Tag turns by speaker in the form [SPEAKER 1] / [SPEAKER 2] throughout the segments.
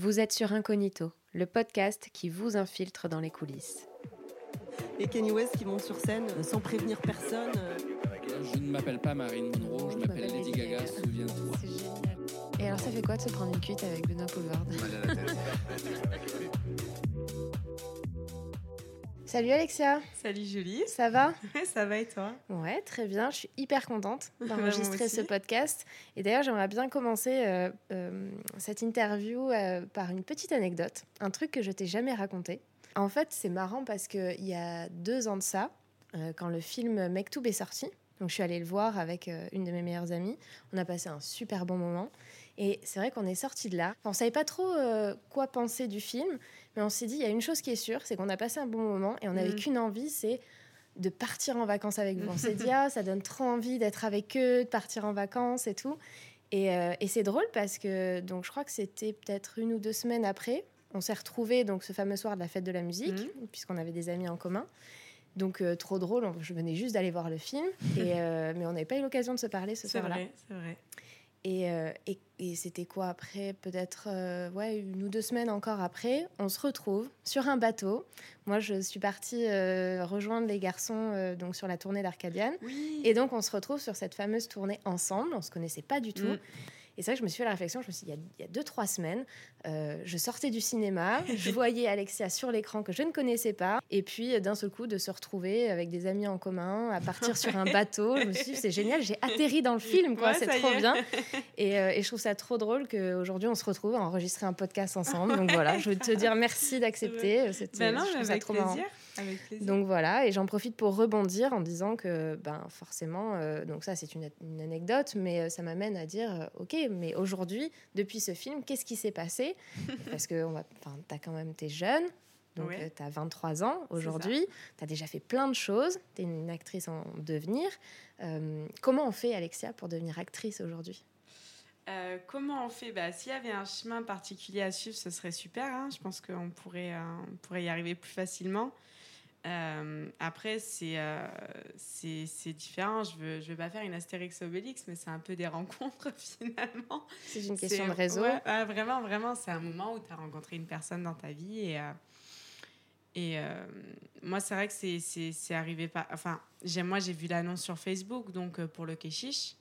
[SPEAKER 1] Vous êtes sur Incognito, le podcast qui vous infiltre dans les coulisses.
[SPEAKER 2] Et Kenny West qui monte sur scène euh, sans prévenir personne. euh.
[SPEAKER 3] Je ne m'appelle pas Marine Monroe, je m'appelle Lady Gaga, souviens-toi.
[SPEAKER 1] C'est génial. Et alors, ça fait quoi de se prendre une cuite avec Benoît Poulvard Salut Alexia,
[SPEAKER 4] Salut Julie,
[SPEAKER 1] ça va
[SPEAKER 4] ça va et toi?
[SPEAKER 1] Ouais, très bien. Je suis hyper contente d'enregistrer ce podcast. Et d'ailleurs, j'aimerais bien commencer euh, euh, cette interview euh, par une petite anecdote, un truc que je t'ai jamais raconté. En fait, c'est marrant parce qu'il y a deux ans de ça, quand le film Mektoub est sorti, donc je suis allée le voir avec une de mes meilleures amies. On a passé un super bon moment. Et c'est vrai qu'on est sorti de là. Enfin, on savait pas trop quoi penser du film, mais on s'est dit, il y a une chose qui est sûre, c'est qu'on a passé un bon moment et on n'avait
[SPEAKER 4] Mhm.
[SPEAKER 1] qu'une envie, c'est de partir en vacances avec vous. On s'est dit, ah, ça donne trop envie d'être avec eux, de partir en vacances et tout. Et, euh, et c'est drôle parce que, donc, je crois que c'était peut-être une ou deux semaines après, on s'est retrouvés donc ce fameux soir de la fête de la musique,
[SPEAKER 4] Mhm.
[SPEAKER 1] puisqu'on avait des amis en commun. Donc, euh, trop drôle, on- je venais juste d'aller voir le film, et, euh, mais on n'avait pas eu l'occasion de se parler ce
[SPEAKER 4] C'est
[SPEAKER 1] soir-là.
[SPEAKER 4] vrai, c'est vrai.
[SPEAKER 1] Et, euh, et, et c'était quoi après? Peut-être euh, ouais, une ou deux semaines encore après, on se retrouve sur un bateau. Moi, je suis partie euh, rejoindre les garçons donc sur la tournée d'Arcadiane.
[SPEAKER 4] Oui.
[SPEAKER 1] Et donc, on se retrouve sur cette fameuse tournée ensemble. On se connaissait pas du tout.
[SPEAKER 4] Mm.
[SPEAKER 1] Et c'est vrai que je me suis fait la réflexion. Je me suis dit, il y a, il y a deux, trois semaines, euh, je sortais du cinéma, je voyais Alexia sur l'écran que je ne connaissais pas. Et puis, euh, d'un seul coup, de se retrouver avec des amis en commun, à partir sur un bateau. Je me suis dit, c'est génial, j'ai atterri dans le film, quoi.
[SPEAKER 4] Ouais,
[SPEAKER 1] c'est trop bien. Et, euh, et je trouve ça trop drôle qu'aujourd'hui, on se retrouve à enregistrer un podcast ensemble. Donc voilà, je veux te dire merci d'accepter. C'était-
[SPEAKER 4] Ben
[SPEAKER 1] je trouve ça trop
[SPEAKER 4] plaisir.
[SPEAKER 1] marrant.
[SPEAKER 4] Avec plaisir.
[SPEAKER 1] Donc voilà, et j'en profite pour rebondir en disant que, ben forcément, euh, donc ça c'est une, une anecdote, mais euh, ça m'amène à dire, euh, ok, mais aujourd'hui, depuis ce film, qu'est-ce qui s'est passé? Parce que enfin, t'as quand même, t'es jeune, donc
[SPEAKER 4] Ouais.
[SPEAKER 1] tu as 23 ans aujourd'hui, tu as déjà fait plein de choses, tu es une actrice en devenir. Euh, comment on fait, Alexia, pour devenir actrice aujourd'hui?
[SPEAKER 4] Euh, comment on fait? Bah, S'il y avait un chemin particulier à suivre, ce serait super. hein. Je pense qu'on pourrait, euh, on pourrait y arriver plus facilement. Euh, après, c'est euh, c'est différent. Je veux, je veux pas faire une Astérix Obélix, mais c'est un peu des rencontres finalement.
[SPEAKER 1] C'est une question de réseau.
[SPEAKER 4] ouais, vraiment, vraiment, c'est un moment où tu as rencontré une personne dans ta vie. Et, euh, et euh, moi, c'est vrai que c'est- arrivé pas. Enfin, moi, j'ai vu l'annonce sur Facebook, donc pour le Keshish.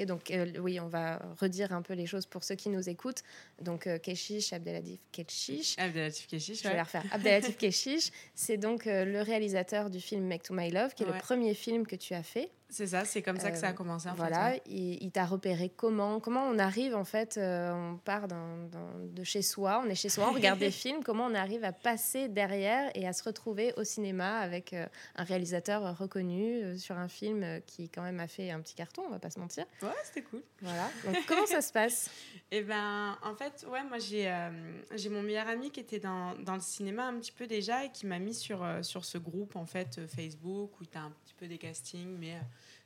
[SPEAKER 1] Donc euh, oui, on va redire un peu les choses pour ceux qui nous écoutent. Donc euh, Keshish Abdelatif Keshish,
[SPEAKER 4] Abdelatif Keshish,
[SPEAKER 1] Je vais
[SPEAKER 4] ouais.
[SPEAKER 1] la refaire. Abdelatif Keshish, c'est donc euh, le réalisateur du film Make to My Love, qui est le premier film que tu as fait.
[SPEAKER 4] C'est ça, c'est comme ça que ça a
[SPEAKER 1] Euh,
[SPEAKER 4] commencé. En
[SPEAKER 1] voilà,
[SPEAKER 4] fait, ouais.
[SPEAKER 1] il, il t'a repéré comment Comment on arrive en fait euh, On part de chez soi, on est chez soi, on regarde des films. Comment on arrive à passer derrière et à se retrouver au cinéma avec euh, un réalisateur reconnu sur un film qui quand même a fait un petit carton, on va pas se mentir.
[SPEAKER 4] Ouais, c'était cool.
[SPEAKER 1] Voilà. Donc comment ça se passe?
[SPEAKER 4] Et ben, en fait, ouais, moi j'ai euh, j'ai mon meilleur ami qui était dans, dans le cinéma un petit peu déjà et qui m'a mis sur, sur ce groupe en fait Facebook où tu as un petit peu des castings, mais euh,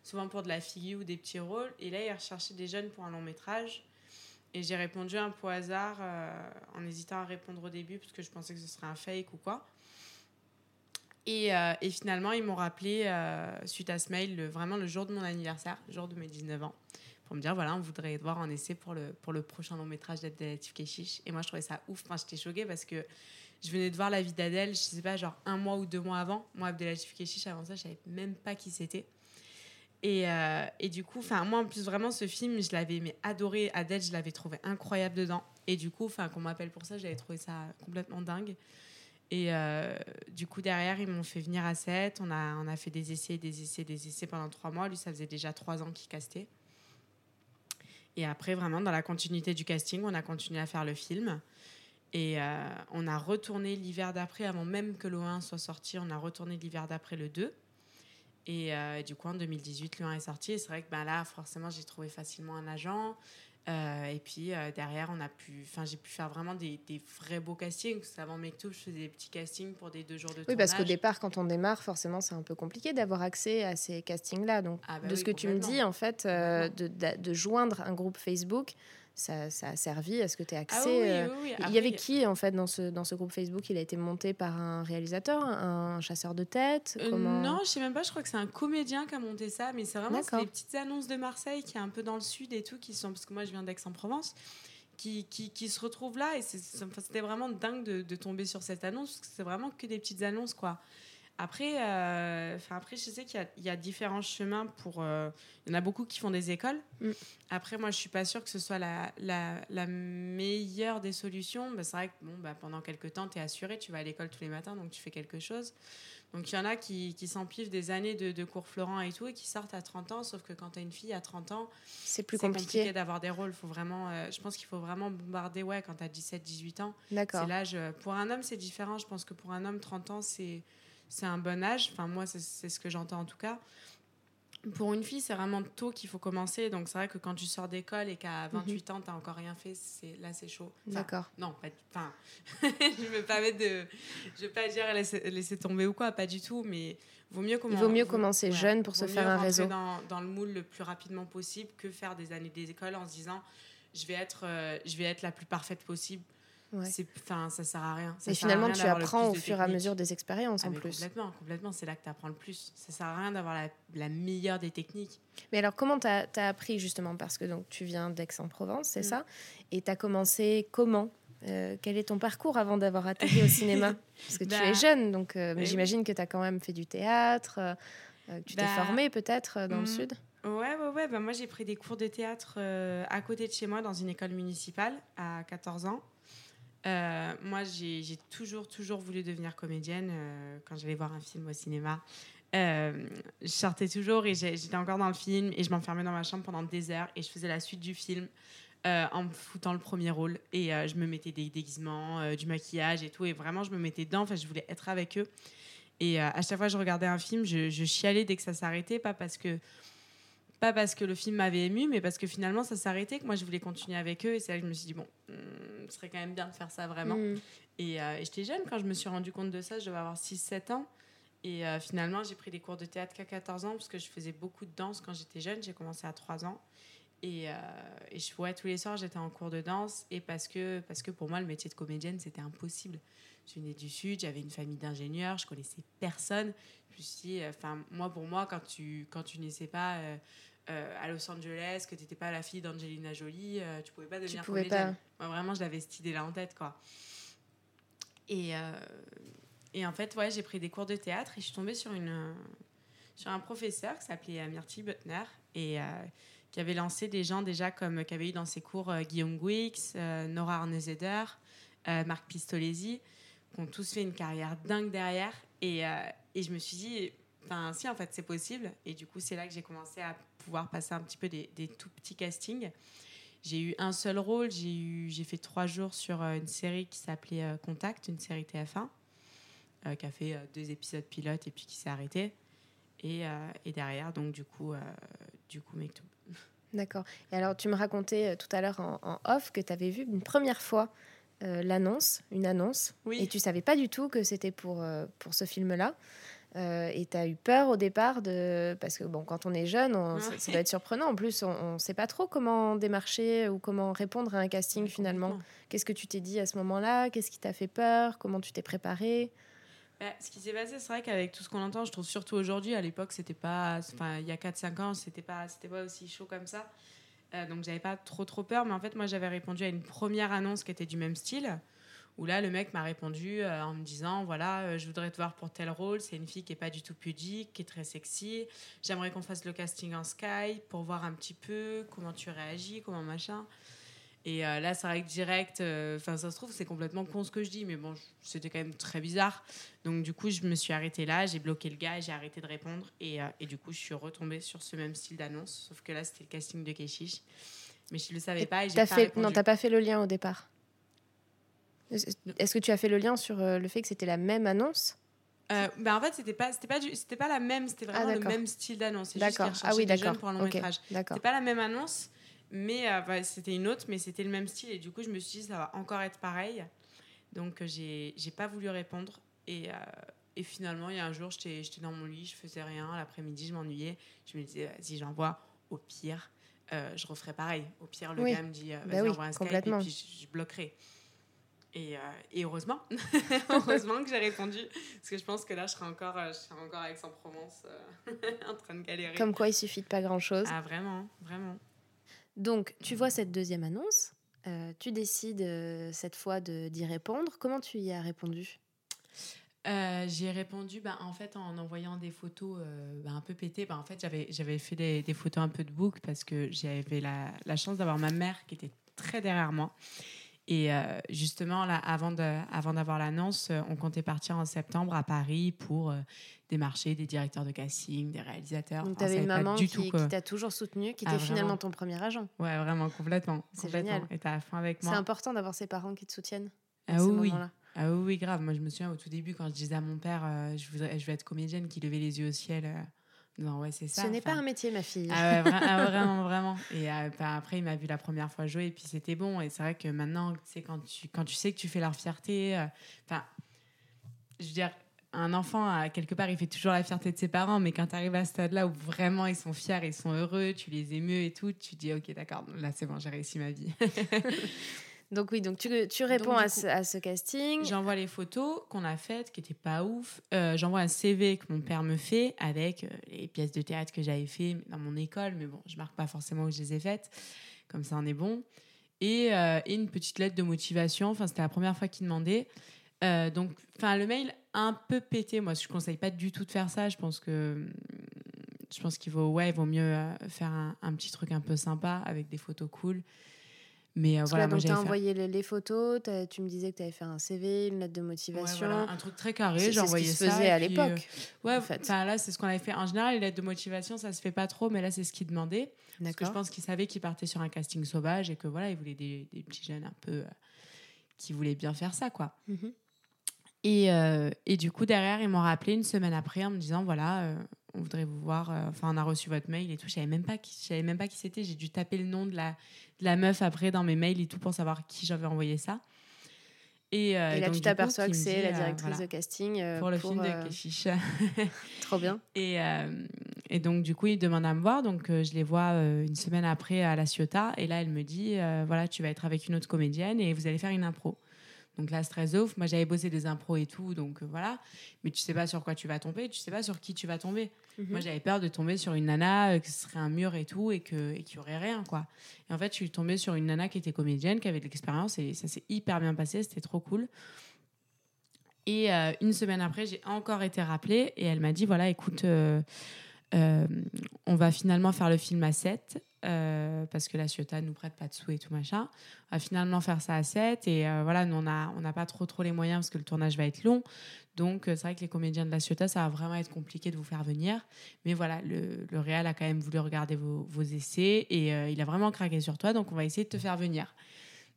[SPEAKER 4] souvent pour de la figure ou des petits rôles. Et là, il recherchait des jeunes pour un long métrage. Et j'ai répondu un peu au hasard euh, en hésitant à répondre au début parce que je pensais que ce serait un fake ou quoi. Et, euh, et finalement, ils m'ont rappelé euh, suite à ce mail vraiment le jour de mon anniversaire, le jour de mes 19 ans pour me dire voilà, on voudrait voir un essai pour le, pour le prochain long métrage d'Abdelatif Keshish. Et moi, je trouvais ça ouf. Enfin, j'étais choquée parce que je venais de voir la vie d'Adèle, je sais pas, genre un mois ou deux mois avant. Moi, Abdelatif Keshish, avant ça, je savais même pas qui c'était. Et, euh, et du coup, moi, en plus, vraiment, ce film, je l'avais mais adoré. Adèle, je l'avais trouvé incroyable dedans. Et du coup, qu'on m'appelle pour ça, j'avais trouvé ça complètement dingue. Et euh, du coup, derrière, ils m'ont fait venir à 7. On a, on a fait des essais, des essais, des essais pendant trois mois. Lui, ça faisait déjà trois ans qu'il castait. Et après, vraiment, dans la continuité du casting, on a continué à faire le film. Et euh, on a retourné l'hiver d'après, avant même que le 1 soit sorti, on a retourné l'hiver d'après le 2. Et euh, du coup, en 2018, le 1 est sorti. Et c'est vrai que ben, là, forcément, j'ai trouvé facilement un agent. Euh, et puis euh, derrière, on a pu, enfin, j'ai pu faire vraiment des, des vrais beaux castings. Parce qu'avant Mektoub, je faisais des petits castings pour des deux jours de
[SPEAKER 1] Oui,
[SPEAKER 4] tournage.
[SPEAKER 1] parce qu'au départ, quand on démarre, forcément, c'est un peu compliqué d'avoir accès à ces castings-là. Donc,
[SPEAKER 4] Ah bah
[SPEAKER 1] de
[SPEAKER 4] oui,
[SPEAKER 1] ce que tu me dis, en fait, euh, de, de- de joindre un groupe Facebook, ça, ça a servi à ce que tu aies accès.
[SPEAKER 4] Ah oui, oui,
[SPEAKER 1] euh,
[SPEAKER 4] oui.
[SPEAKER 1] Il y avait qui, en fait, dans ce, dans ce groupe Facebook? Il a été monté par un réalisateur, un chasseur de tête?
[SPEAKER 4] Euh,
[SPEAKER 1] comment...
[SPEAKER 4] Non, je sais même pas. Je crois que c'est un comédien qui a monté ça, mais c'est vraiment les petites annonces de Marseille qui est un peu dans le sud et tout, qui sont parce que moi je viens d'Aix-en-Provence, qui, qui, qui se retrouvent là. Et c'était vraiment dingue de, de tomber sur cette annonce, parce que c'est vraiment que des petites annonces, quoi. Après, euh, après je sais qu'il y y, a différents chemins pour... euh, il y en a beaucoup qui font des écoles.
[SPEAKER 1] Mm.
[SPEAKER 4] Après, moi, je suis pas sûre que ce soit la, la, la meilleure des solutions. Bah, c'est vrai que bon, bah, pendant quelques temps, tu es assuré, tu vas à l'école tous les matins, donc tu fais quelque chose. Donc il y en a qui, qui s'empivent des années de, de cours Florent et tout, et qui sortent à 30 ans, sauf que quand tu as une fille à 30 ans,
[SPEAKER 1] C'est plus
[SPEAKER 4] compliqué,
[SPEAKER 1] compliqué.
[SPEAKER 4] d'avoir des rôles. Faut vraiment, euh, je pense qu'il faut vraiment bombarder ouais, quand tu as 17-18 ans.
[SPEAKER 1] D'accord.
[SPEAKER 4] C'est l'âge. euh, Pour un homme, c'est différent. Je pense que pour un homme, 30 ans, c'est c'est un bon âge. Enfin, moi, c'est ce que j'entends en tout cas. Pour une fille, c'est vraiment tôt qu'il faut commencer. Donc, c'est vrai que quand tu sors d'école et qu'à 28 ans, tu n'as encore rien fait, c'est là, c'est chaud. Enfin.
[SPEAKER 1] D'accord.
[SPEAKER 4] non, pas, enfin, je ne veux pas mettre de, je veux pas dire laisser, laisser tomber ou quoi, pas du tout, mais vaut mieux
[SPEAKER 1] Il
[SPEAKER 4] comment-
[SPEAKER 1] vaut mieux commencer jeune pour se faire un réseau.
[SPEAKER 4] Dans, dans le moule le plus rapidement possible que faire des années des écoles en se disant, je vais être, euh, je vais être la plus parfaite possible.
[SPEAKER 1] Ouais.
[SPEAKER 4] C'est, ça sert à rien. Ça
[SPEAKER 1] Et finalement, tu apprends au fur et à mesure des expériences
[SPEAKER 4] Ah,
[SPEAKER 1] en plus.
[SPEAKER 4] Complètement, complètement. C'est là que tu apprends le plus. Ça sert à rien d'avoir la, la meilleure des techniques.
[SPEAKER 1] Mais alors, comment tu as, appris justement? Parce que donc, tu viens d'Aix-en-Provence, c'est
[SPEAKER 4] Mm.
[SPEAKER 1] ça? Et tu as commencé comment? Euh, Quel est ton parcours avant d'avoir atterri au cinéma? Parce que tu
[SPEAKER 4] Bah,
[SPEAKER 1] es jeune, donc euh, mais
[SPEAKER 4] oui.
[SPEAKER 1] j'imagine que tu as quand même fait du théâtre, euh, euh, que tu t'es
[SPEAKER 4] Bah,
[SPEAKER 1] formé peut-être euh, dans le
[SPEAKER 4] mm.
[SPEAKER 1] sud.
[SPEAKER 4] Ouais, ouais, ouais. Bah, moi, j'ai pris des cours de théâtre euh, à côté de chez moi dans une école municipale à 14 ans. Euh, moi, j'ai toujours, toujours voulu devenir comédienne euh, quand j'allais voir un film au cinéma. Euh, je sortais toujours et j'étais encore dans le film et je m'enfermais dans ma chambre pendant des heures et je faisais la suite du film en me foutant le premier rôle et je me mettais des déguisements, du maquillage et tout et vraiment je me mettais dedans. Enfin, je voulais être avec eux. Et à chaque fois que je regardais un film, je chialais dès que ça s'arrêtait, pas parce que pas parce que le film m'avait ému, mais parce que finalement ça s'arrêtait, que moi je voulais continuer avec eux. Et c'est là que je me suis dit, bon, hmm, ce serait quand même bien de faire ça vraiment.
[SPEAKER 1] Mm.
[SPEAKER 4] Et, euh, et j'étais jeune quand je me suis rendu compte de ça, je devais avoir 6-7 ans. Et euh, finalement, j'ai pris des cours de théâtre qu'à 14 ans, parce que je faisais beaucoup de danse quand j'étais jeune. J'ai commencé à 3 ans. Et, euh, et je, ouais, tous les soirs, j'étais en cours de danse. Et parce que, parce que pour moi, le métier de comédienne, c'était impossible. Je venais du Sud, j'avais une famille d'ingénieurs, je connaissais personne. Je me suis dit, euh, enfin, moi, pour moi, quand tu, quand tu naissais pas euh, euh, à Los Angeles, que tu n'étais pas la fille d'Angelina Jolie, tu pouvais pas devenir
[SPEAKER 1] pouvais
[SPEAKER 4] comédienne. Moi, vraiment, je l'avais cette idée-là en tête, quoi. Et, et en fait, ouais, j'ai pris des cours de théâtre et je suis tombée sur, une, sur un professeur qui s'appelait Myrtille Butner et qui avait lancé des gens déjà comme qui avait eu dans ses cours euh, Guillaume Guix, euh, Nora Arnezeder, euh, Marc Pistolesi, qui ont tous fait une carrière dingue derrière. Et, euh, et je me suis dit, enfin, si, en fait, c'est possible. Et du coup, c'est là que j'ai commencé à pouvoir passer un petit peu des, des tout petits castings. J'ai eu un seul rôle. J'ai eu, j'ai fait trois jours sur euh, une série qui s'appelait euh, Contact, une série TF1, euh, qui a fait euh, deux épisodes pilotes et puis qui s'est arrêtée. Et, euh, et derrière, donc du coup, euh, du coup, Mektoub.
[SPEAKER 1] D'accord. Et alors, tu me racontais euh, tout à l'heure en, en off que tu avais vu une première fois euh, l'annonce, une annonce,
[SPEAKER 4] Oui.
[SPEAKER 1] et tu savais pas du tout que c'était pour, euh, pour ce film-là. Euh, et tu as eu peur au départ de. Parce que bon, quand on est jeune, on- ça, doit être surprenant. En plus, on ne sait pas trop comment démarcher ou comment répondre à un casting finalement. Qu'est-ce que tu t'es dit à ce moment-là? Qu'est-ce qui t'a fait peur? Comment tu t'es préparé
[SPEAKER 4] Bah, ce qui s'est passé, c'est vrai qu'avec tout ce qu'on entend, je trouve surtout aujourd'hui, à l'époque, c'était pas. Enfin, il y a 4-5 ans, c'était pas, c'était pas aussi chaud comme ça. Euh, donc, j'avais pas trop, trop peur. Mais en fait, moi, j'avais répondu à une première annonce qui était du même style. Où là, le mec m'a répondu euh, en me disant Voilà, euh, je voudrais te voir pour tel rôle. C'est une fille qui est pas du tout pudique, qui est très sexy. J'aimerais qu'on fasse le casting en Skype pour voir un petit peu comment tu réagis, comment machin. Et euh, là, c'est vrai que direct, euh, enfin, ça se trouve, c'est complètement con ce que je dis, mais bon, c'était quand même très bizarre. Donc, du coup, je me suis arrêtée là, j'ai bloqué le gars, j'ai arrêté de répondre. Et, euh, et du coup, je suis retombée sur ce même style d'annonce, sauf que là, c'était le casting de Keshish. Mais je ne le savais
[SPEAKER 1] Et
[SPEAKER 4] pas et j'ai pas
[SPEAKER 1] fait...
[SPEAKER 4] répondu.
[SPEAKER 1] Non, t'as pas fait le lien au départ. Est-ce que tu as fait le lien sur le fait que c'était la même annonce
[SPEAKER 4] Euh, bah, en fait, c'était pas, c'était pas, c'était pas la même, c'était vraiment le même style d'annonce. C'est juste
[SPEAKER 1] D'accord.
[SPEAKER 4] qu'ils
[SPEAKER 1] Ah oui,
[SPEAKER 4] des jeunes
[SPEAKER 1] d'accord.
[SPEAKER 4] pour un long métrage. C'était pas la même annonce, mais euh, bah, c'était une autre, mais c'était le même style. Et du coup, je me suis dit, ça va encore être pareil. Donc, euh, j'ai pas voulu répondre. Et, euh, et finalement, il y a un jour, j'étais dans mon lit, je faisais rien. L'après-midi, je m'ennuyais. Je me disais, vas-y, j'envoie. Au pire, euh, je referai pareil. Au pire, le
[SPEAKER 1] Oui.
[SPEAKER 4] gars me dit,
[SPEAKER 1] Bah
[SPEAKER 4] vas-y,
[SPEAKER 1] oui,
[SPEAKER 4] envoie un Skype, et puis je, je bloquerai. Et, euh, et heureusement, heureusement que j'ai répondu, parce que je pense que là, je serais encore, je serais encore à Aix-en-Provence euh, en train de galérer.
[SPEAKER 1] Comme quoi, il suffit de pas grand-chose.
[SPEAKER 4] Ah, vraiment, vraiment.
[SPEAKER 1] Donc, tu vois cette deuxième annonce. Euh, tu décides euh, cette fois d'y répondre. Comment tu y as répondu?
[SPEAKER 4] Euh, j'ai répondu bah, en fait en envoyant des photos bah, un peu pétées. Bah, en fait, j'avais, fait des, photos un peu de bouc parce que j'avais la chance d'avoir ma mère qui était très derrière moi. Et euh, justement, là, avant, de, avant d'avoir l'annonce, euh, on comptait partir en septembre à Paris pour euh, démarcher des directeurs de casting, des réalisateurs.
[SPEAKER 1] Donc, tu
[SPEAKER 4] Enfin, on
[SPEAKER 1] avais une maman
[SPEAKER 4] du
[SPEAKER 1] qui, t'a toujours soutenu, qui
[SPEAKER 4] Ah,
[SPEAKER 1] était finalement ton premier agent.
[SPEAKER 4] Ouais, vraiment, complètement.
[SPEAKER 1] C'est
[SPEAKER 4] complètement.
[SPEAKER 1] génial.
[SPEAKER 4] Et t'as à fond avec
[SPEAKER 1] C'est
[SPEAKER 4] moi.
[SPEAKER 1] important d'avoir ses parents qui te soutiennent. à
[SPEAKER 4] Ah
[SPEAKER 1] ce
[SPEAKER 4] oui,
[SPEAKER 1] moment-là.
[SPEAKER 4] Ah oui, grave. Moi, je me souviens au tout début, quand je disais à mon père, euh, je, voudrais, je veux être comédienne, qui levait les yeux au ciel. Euh, non, ouais, c'est ça.
[SPEAKER 1] Ce n'est pas un métier, ma fille.
[SPEAKER 4] Ah ouais, vra- ah, vraiment, vraiment. Et euh, bah, après, il m'a vu la première fois jouer, et puis c'était bon. Et c'est vrai que maintenant, quand tu, quand tu sais que tu fais leur fierté, euh, enfin, je veux dire, un enfant, à quelque part, il fait toujours la fierté de ses parents, mais quand tu arrives à ce stade-là où vraiment ils sont fiers, ils sont heureux, tu les émeus et tout, tu dis, ok, d'accord, là c'est bon, j'ai réussi ma vie.
[SPEAKER 1] Donc oui, donc tu, tu réponds à,
[SPEAKER 4] coup,
[SPEAKER 1] ce, à ce casting.
[SPEAKER 4] J'envoie les photos qu'on a faites, qui étaient pas ouf. Euh, J'envoie un CV que mon père me fait avec euh, les pièces de théâtre que j'avais fait dans mon école, mais bon, je marque pas forcément où je les ai faites. Comme ça, on est bon. Et, euh, et une petite lettre de motivation. Enfin, c'était la première fois qu'il demandait. Euh, donc, enfin, le mail un peu pété. Moi, je conseille pas du tout de faire ça. Je pense que je pense qu'il vaut, ouais, il vaut mieux faire un, un petit truc un peu sympa avec des photos cool. Mais euh, voilà,
[SPEAKER 1] là, donc, tu as envoyé les, les photos, tu me disais que tu avais fait un CV, une lettre de
[SPEAKER 4] Ouais,
[SPEAKER 1] motivation.
[SPEAKER 4] voilà, un truc très
[SPEAKER 1] C'est-
[SPEAKER 4] carré.
[SPEAKER 1] c'est
[SPEAKER 4] J'ai
[SPEAKER 1] ce qui
[SPEAKER 4] envoyé
[SPEAKER 1] se
[SPEAKER 4] ça.
[SPEAKER 1] faisait à
[SPEAKER 4] puis,
[SPEAKER 1] l'époque.
[SPEAKER 4] euh, ouais,
[SPEAKER 1] en fait.
[SPEAKER 4] là, c'est ce qu'on avait fait. En général, les lettres de motivation, ça se fait pas trop, mais là, c'est ce qu'il demandait. Parce que je pense qu'il savait qu'il partait sur un casting sauvage et que voilà, il voulait des, des petits jeunes un peu euh, qui voulaient bien faire ça, quoi.
[SPEAKER 1] Mhm.
[SPEAKER 4] Et, euh, et du coup, derrière, ils m'ont rappelé une semaine après en me disant voilà, euh, on voudrait vous voir. euh, Enfin, on a reçu votre mail et tout. Je savais même pas qui, je savais même pas qui c'était. J'ai dû taper le nom de la, de la meuf après dans mes mails et tout pour savoir qui j'avais envoyé ça. Et, euh,
[SPEAKER 1] Et là,
[SPEAKER 4] donc,
[SPEAKER 1] tu t'aperçois que c'est la
[SPEAKER 4] euh,
[SPEAKER 1] directrice
[SPEAKER 4] voilà,
[SPEAKER 1] de casting euh,
[SPEAKER 4] pour le film de Keshish.
[SPEAKER 1] Trop bien.
[SPEAKER 4] Et, et donc, du coup, il demande à me voir. Donc, je les vois une semaine après à La Ciotat. Et là, elle me dit voilà, tu vas être avec une autre comédienne et vous allez faire une impro. Donc là, stress off. Moi, j'avais bossé des impros et tout. Donc, euh, voilà. Mais tu sais pas sur quoi tu vas tomber. Tu sais pas sur qui tu vas tomber.
[SPEAKER 1] Mhm.
[SPEAKER 4] Moi, j'avais peur de tomber sur une nana, euh, que ce serait un mur et tout, et et qu'il y aurait rien, quoi. Et en fait, je suis tombée sur une nana qui était comédienne, qui avait de l'expérience, et ça s'est hyper bien passé. C'était trop cool. Et euh, une semaine après, j'ai encore été rappelée et elle m'a dit voilà, écoute, on va finalement faire le film à 7 euh, parce que la Ciotat nous prête pas de sous et tout machin. On va finalement faire ça à 7 et euh, voilà, nous on n'a pas trop trop les moyens parce que le tournage va être long. Donc euh, c'est vrai que les comédiens de la Ciotat, ça va vraiment être compliqué de vous faire venir. Mais voilà, le, le a quand même voulu regarder vos, essais et euh, il a vraiment craqué sur toi, donc on va essayer de te faire venir.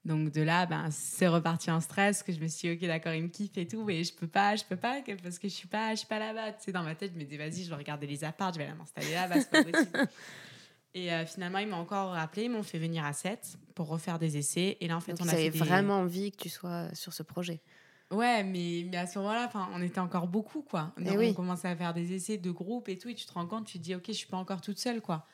[SPEAKER 4] Donc de là, ben, c'est reparti en stress, que je me suis dit, ok, d'accord, il me kiffe et tout, mais je peux pas, je peux pas, parce que je suis pas, je suis pas là-bas. Tu sais, dans ma tête, je me disais, vas-y, je vais regarder les apparts, je vais aller m'installer là-bas, c'est pas possible. et euh, finalement, ils m'ont encore rappelé, ils m'ont fait venir à 7 pour refaire des essais. Et là, en fait,
[SPEAKER 1] Donc,
[SPEAKER 4] on a fait des...
[SPEAKER 1] vraiment envie que tu sois sur ce projet.
[SPEAKER 4] Ouais, mais, mais à ce moment-là, on était encore beaucoup, quoi.
[SPEAKER 1] Eh
[SPEAKER 4] Donc,
[SPEAKER 1] oui.
[SPEAKER 4] On commençait à faire des essais de groupe et tout, et tu te rends compte, tu te dis, ok, je suis pas encore toute seule, quoi.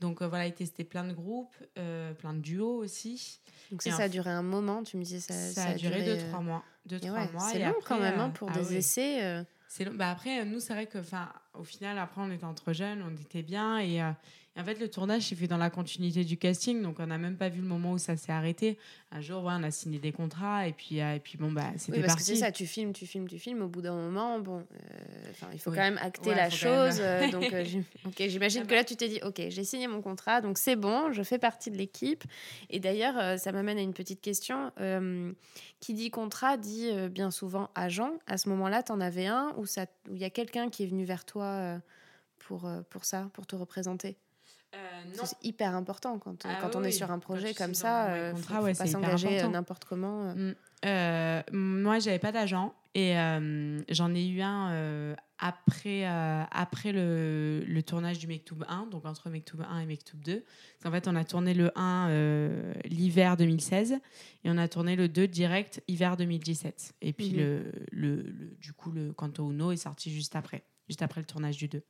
[SPEAKER 4] Donc euh, voilà, ils testaient plein de groupes, euh, plein de duos aussi.
[SPEAKER 1] Donc ça, a duré un moment, tu me disais ça,
[SPEAKER 4] Ça, a duré deux,
[SPEAKER 1] euh,
[SPEAKER 4] trois mois. Deux,
[SPEAKER 1] et
[SPEAKER 4] trois
[SPEAKER 1] ouais,
[SPEAKER 4] mois.
[SPEAKER 1] c'est long
[SPEAKER 4] après,
[SPEAKER 1] quand même hein, pour
[SPEAKER 4] ah
[SPEAKER 1] des
[SPEAKER 4] oui.
[SPEAKER 1] essais.
[SPEAKER 4] C'est long. Bah après, nous, c'est vrai que, enfin, au final, après, on était entre jeunes, on était bien. Et en fait, le tournage s'est fait dans la continuité du casting. Donc, on n'a même pas vu le moment où ça s'est arrêté. Un jour, ouais, on a signé des contrats. Et puis, euh, et puis bon, bah, c'était
[SPEAKER 1] Oui, parce
[SPEAKER 4] parti.
[SPEAKER 1] que c'est ça, tu filmes, tu filmes, tu filmes. Au bout d'un moment, bon, euh, il faut
[SPEAKER 4] Oui.
[SPEAKER 1] quand même acter
[SPEAKER 4] Ouais,
[SPEAKER 1] la
[SPEAKER 4] même-
[SPEAKER 1] chose. euh, donc, euh, j'imagine
[SPEAKER 4] Ah
[SPEAKER 1] que
[SPEAKER 4] bah.
[SPEAKER 1] là, tu t'es dit, ok, j'ai signé mon contrat, donc c'est bon, je fais partie de l'équipe. Et d'ailleurs, euh, ça m'amène à une petite question. Qui dit contrat dit bien souvent agent. À ce moment-là, tu en avais un ou il y a quelqu'un qui est venu vers toi pour, pour ça, pour te représenter?
[SPEAKER 4] Euh,
[SPEAKER 1] C'est hyper important quand,
[SPEAKER 4] Ah
[SPEAKER 1] quand
[SPEAKER 4] oui,
[SPEAKER 1] on est sur un projet comme ça. euh,
[SPEAKER 4] contrat,
[SPEAKER 1] faut,
[SPEAKER 4] ouais,
[SPEAKER 1] faut pas s'engager euh, n'importe comment. euh.
[SPEAKER 4] Mm. Euh, moi, j'avais pas d'agent et euh, j'en ai eu un après, après le, le tournage du Mektoub 1, donc entre Mektoub 1 et Mektoub 2. Parce qu'en fait, on a tourné le 1 euh, l'hiver 2016 et on a tourné le 2 direct hiver 2017. Et puis,
[SPEAKER 1] Mhm.
[SPEAKER 4] le, le, le- du coup, le Canto Uno est sorti juste après, juste après le tournage du 2.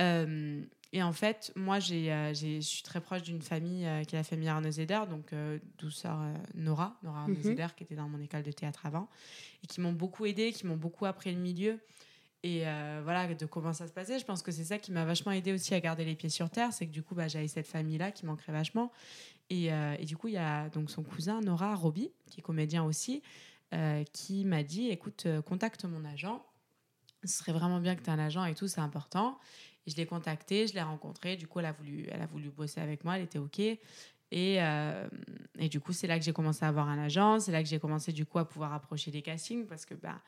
[SPEAKER 4] Euh, et en fait, moi, j'ai, euh, j'ai- je suis très proche d'une famille euh, qui est la famille Arnaud Zeder, donc euh, d'où sort Nora, Nora Arnaud
[SPEAKER 1] Mhm.
[SPEAKER 4] Zeder, qui était dans mon école de théâtre avant, et qui m'ont beaucoup aidé, qui m'ont beaucoup appris le milieu. Et euh, voilà, de comment ça se passait. Je pense que c'est ça qui m'a vachement aidé aussi à garder les pieds sur terre. C'est que du coup, bah, j'avais cette famille-là qui manquerait vachement. Et, euh, et du coup, il y a donc son cousin Nora Roby, qui est comédien aussi, euh, qui m'a dit écoute, contacte mon agent. Ce serait vraiment bien que tu aies un agent et tout, c'est important. Et je l'ai contacté, je l'ai rencontré. Du coup, elle a, voulu, elle a voulu bosser avec moi, elle était OK. Et, euh, et du coup, c'est là que j'ai commencé à avoir un agent. C'est là que j'ai commencé du coup à pouvoir approcher des castings parce que bah,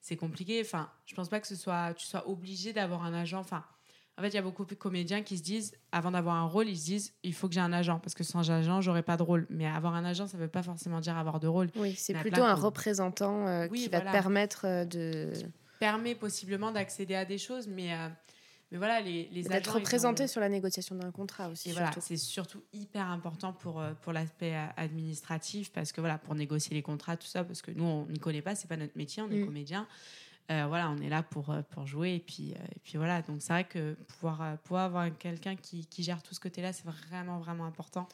[SPEAKER 4] c'est compliqué. Enfin, je pense pas que ce soit, tu sois obligé d'avoir un agent. Enfin, en fait, il y a beaucoup de comédiens qui se disent, avant d'avoir un rôle, ils se disent, il faut que j'ai un agent parce que sans agent, j'aurais pas de rôle. Mais avoir un agent, ça veut pas forcément dire avoir de rôle.
[SPEAKER 1] Oui, c'est plutôt un
[SPEAKER 4] qui-
[SPEAKER 1] représentant euh,
[SPEAKER 4] Oui,
[SPEAKER 1] qui va te permettre euh, de
[SPEAKER 4] Permet possiblement d'accéder à des choses, mais, euh, mais voilà, les, les
[SPEAKER 1] d'être
[SPEAKER 4] ont-
[SPEAKER 1] représenté sur la négociation d'un contrat aussi.
[SPEAKER 4] Et voilà,
[SPEAKER 1] surtout.
[SPEAKER 4] c'est surtout hyper important pour, euh, pour l'aspect euh, administratif, parce que voilà, pour négocier les contrats, tout ça, parce que nous, on n'y connaît pas, c'est pas notre métier, on est
[SPEAKER 1] Mm.
[SPEAKER 4] comédien. Euh, voilà, on est là pour, pour jouer, et puis, euh, et puis voilà. Donc c'est vrai que pouvoir, pouvoir avoir quelqu'un qui, qui gère tout ce côté-là, c'est vraiment, vraiment important.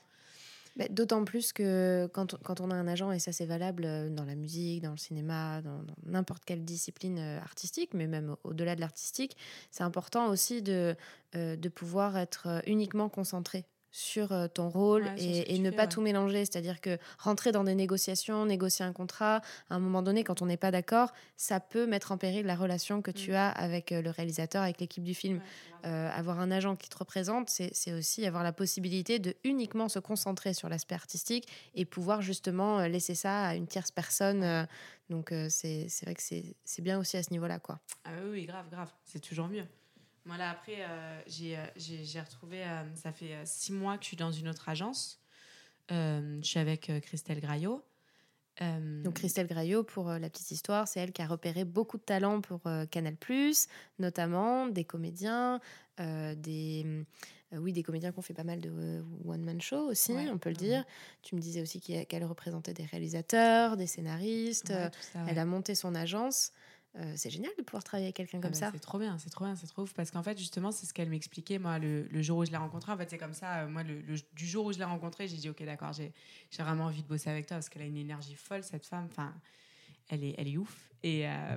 [SPEAKER 1] Bah, D'autant plus que quand, on- a un agent, et ça c'est valable euh, dans la musique, dans le cinéma, dans n'importe quelle discipline euh, artistique, mais même au- au-delà de l'artistique, c'est important aussi de, euh, de pouvoir être uniquement concentré sur euh, ton rôle
[SPEAKER 4] Ouais,
[SPEAKER 1] et, ne
[SPEAKER 4] fais,
[SPEAKER 1] pas
[SPEAKER 4] ouais.
[SPEAKER 1] tout mélanger. C'est-à-dire que rentrer dans des négociations, négocier un contrat, à un moment donné, quand on n'est pas d'accord, ça peut mettre en péril la relation que tu
[SPEAKER 4] Mm.
[SPEAKER 1] as avec euh, le réalisateur, avec l'équipe du film. Euh, avoir un agent qui te représente, c'est aussi avoir la possibilité de uniquement se concentrer sur l'aspect artistique et pouvoir justement laisser ça à une tierce personne. donc c'est vrai que c'est bien aussi à ce niveau-là. quoi.
[SPEAKER 4] Ah oui, grave, grave. C'est toujours mieux. Moi, là, après, euh, j'ai euh, j'ai- j'ai retrouvé... euh, ça fait six mois que je suis dans une autre agence. Euh, je suis avec Christelle Graillot.
[SPEAKER 1] Donc Christelle Graillot, pour la petite histoire, c'est elle qui a repéré beaucoup de talents pour Canal+, notamment des comédiens, des... oui, des comédiens qui ont fait pas mal de one-man show aussi,
[SPEAKER 4] Ouais,
[SPEAKER 1] on peut le dire. Tu me disais aussi qu'elle représentait des réalisateurs, des scénaristes.
[SPEAKER 4] ouais, tout ça,
[SPEAKER 1] Elle a monté son agence. Euh, c'est génial de pouvoir travailler avec quelqu'un
[SPEAKER 4] Ah
[SPEAKER 1] comme
[SPEAKER 4] bah,
[SPEAKER 1] ça.
[SPEAKER 4] C'est trop bien, c'est trop bien, c'est trop ouf. Parce qu'en fait, justement, c'est ce qu'elle m'expliquait, moi, le, le jour où je l'ai rencontrée. En fait, c'est comme ça, euh, moi, le, le- du jour où je l'ai rencontrée, j'ai dit, OK, d'accord, j'ai vraiment envie de bosser avec toi parce qu'elle a une énergie folle, cette femme. Enfin, elle est, elle est ouf. Et, euh,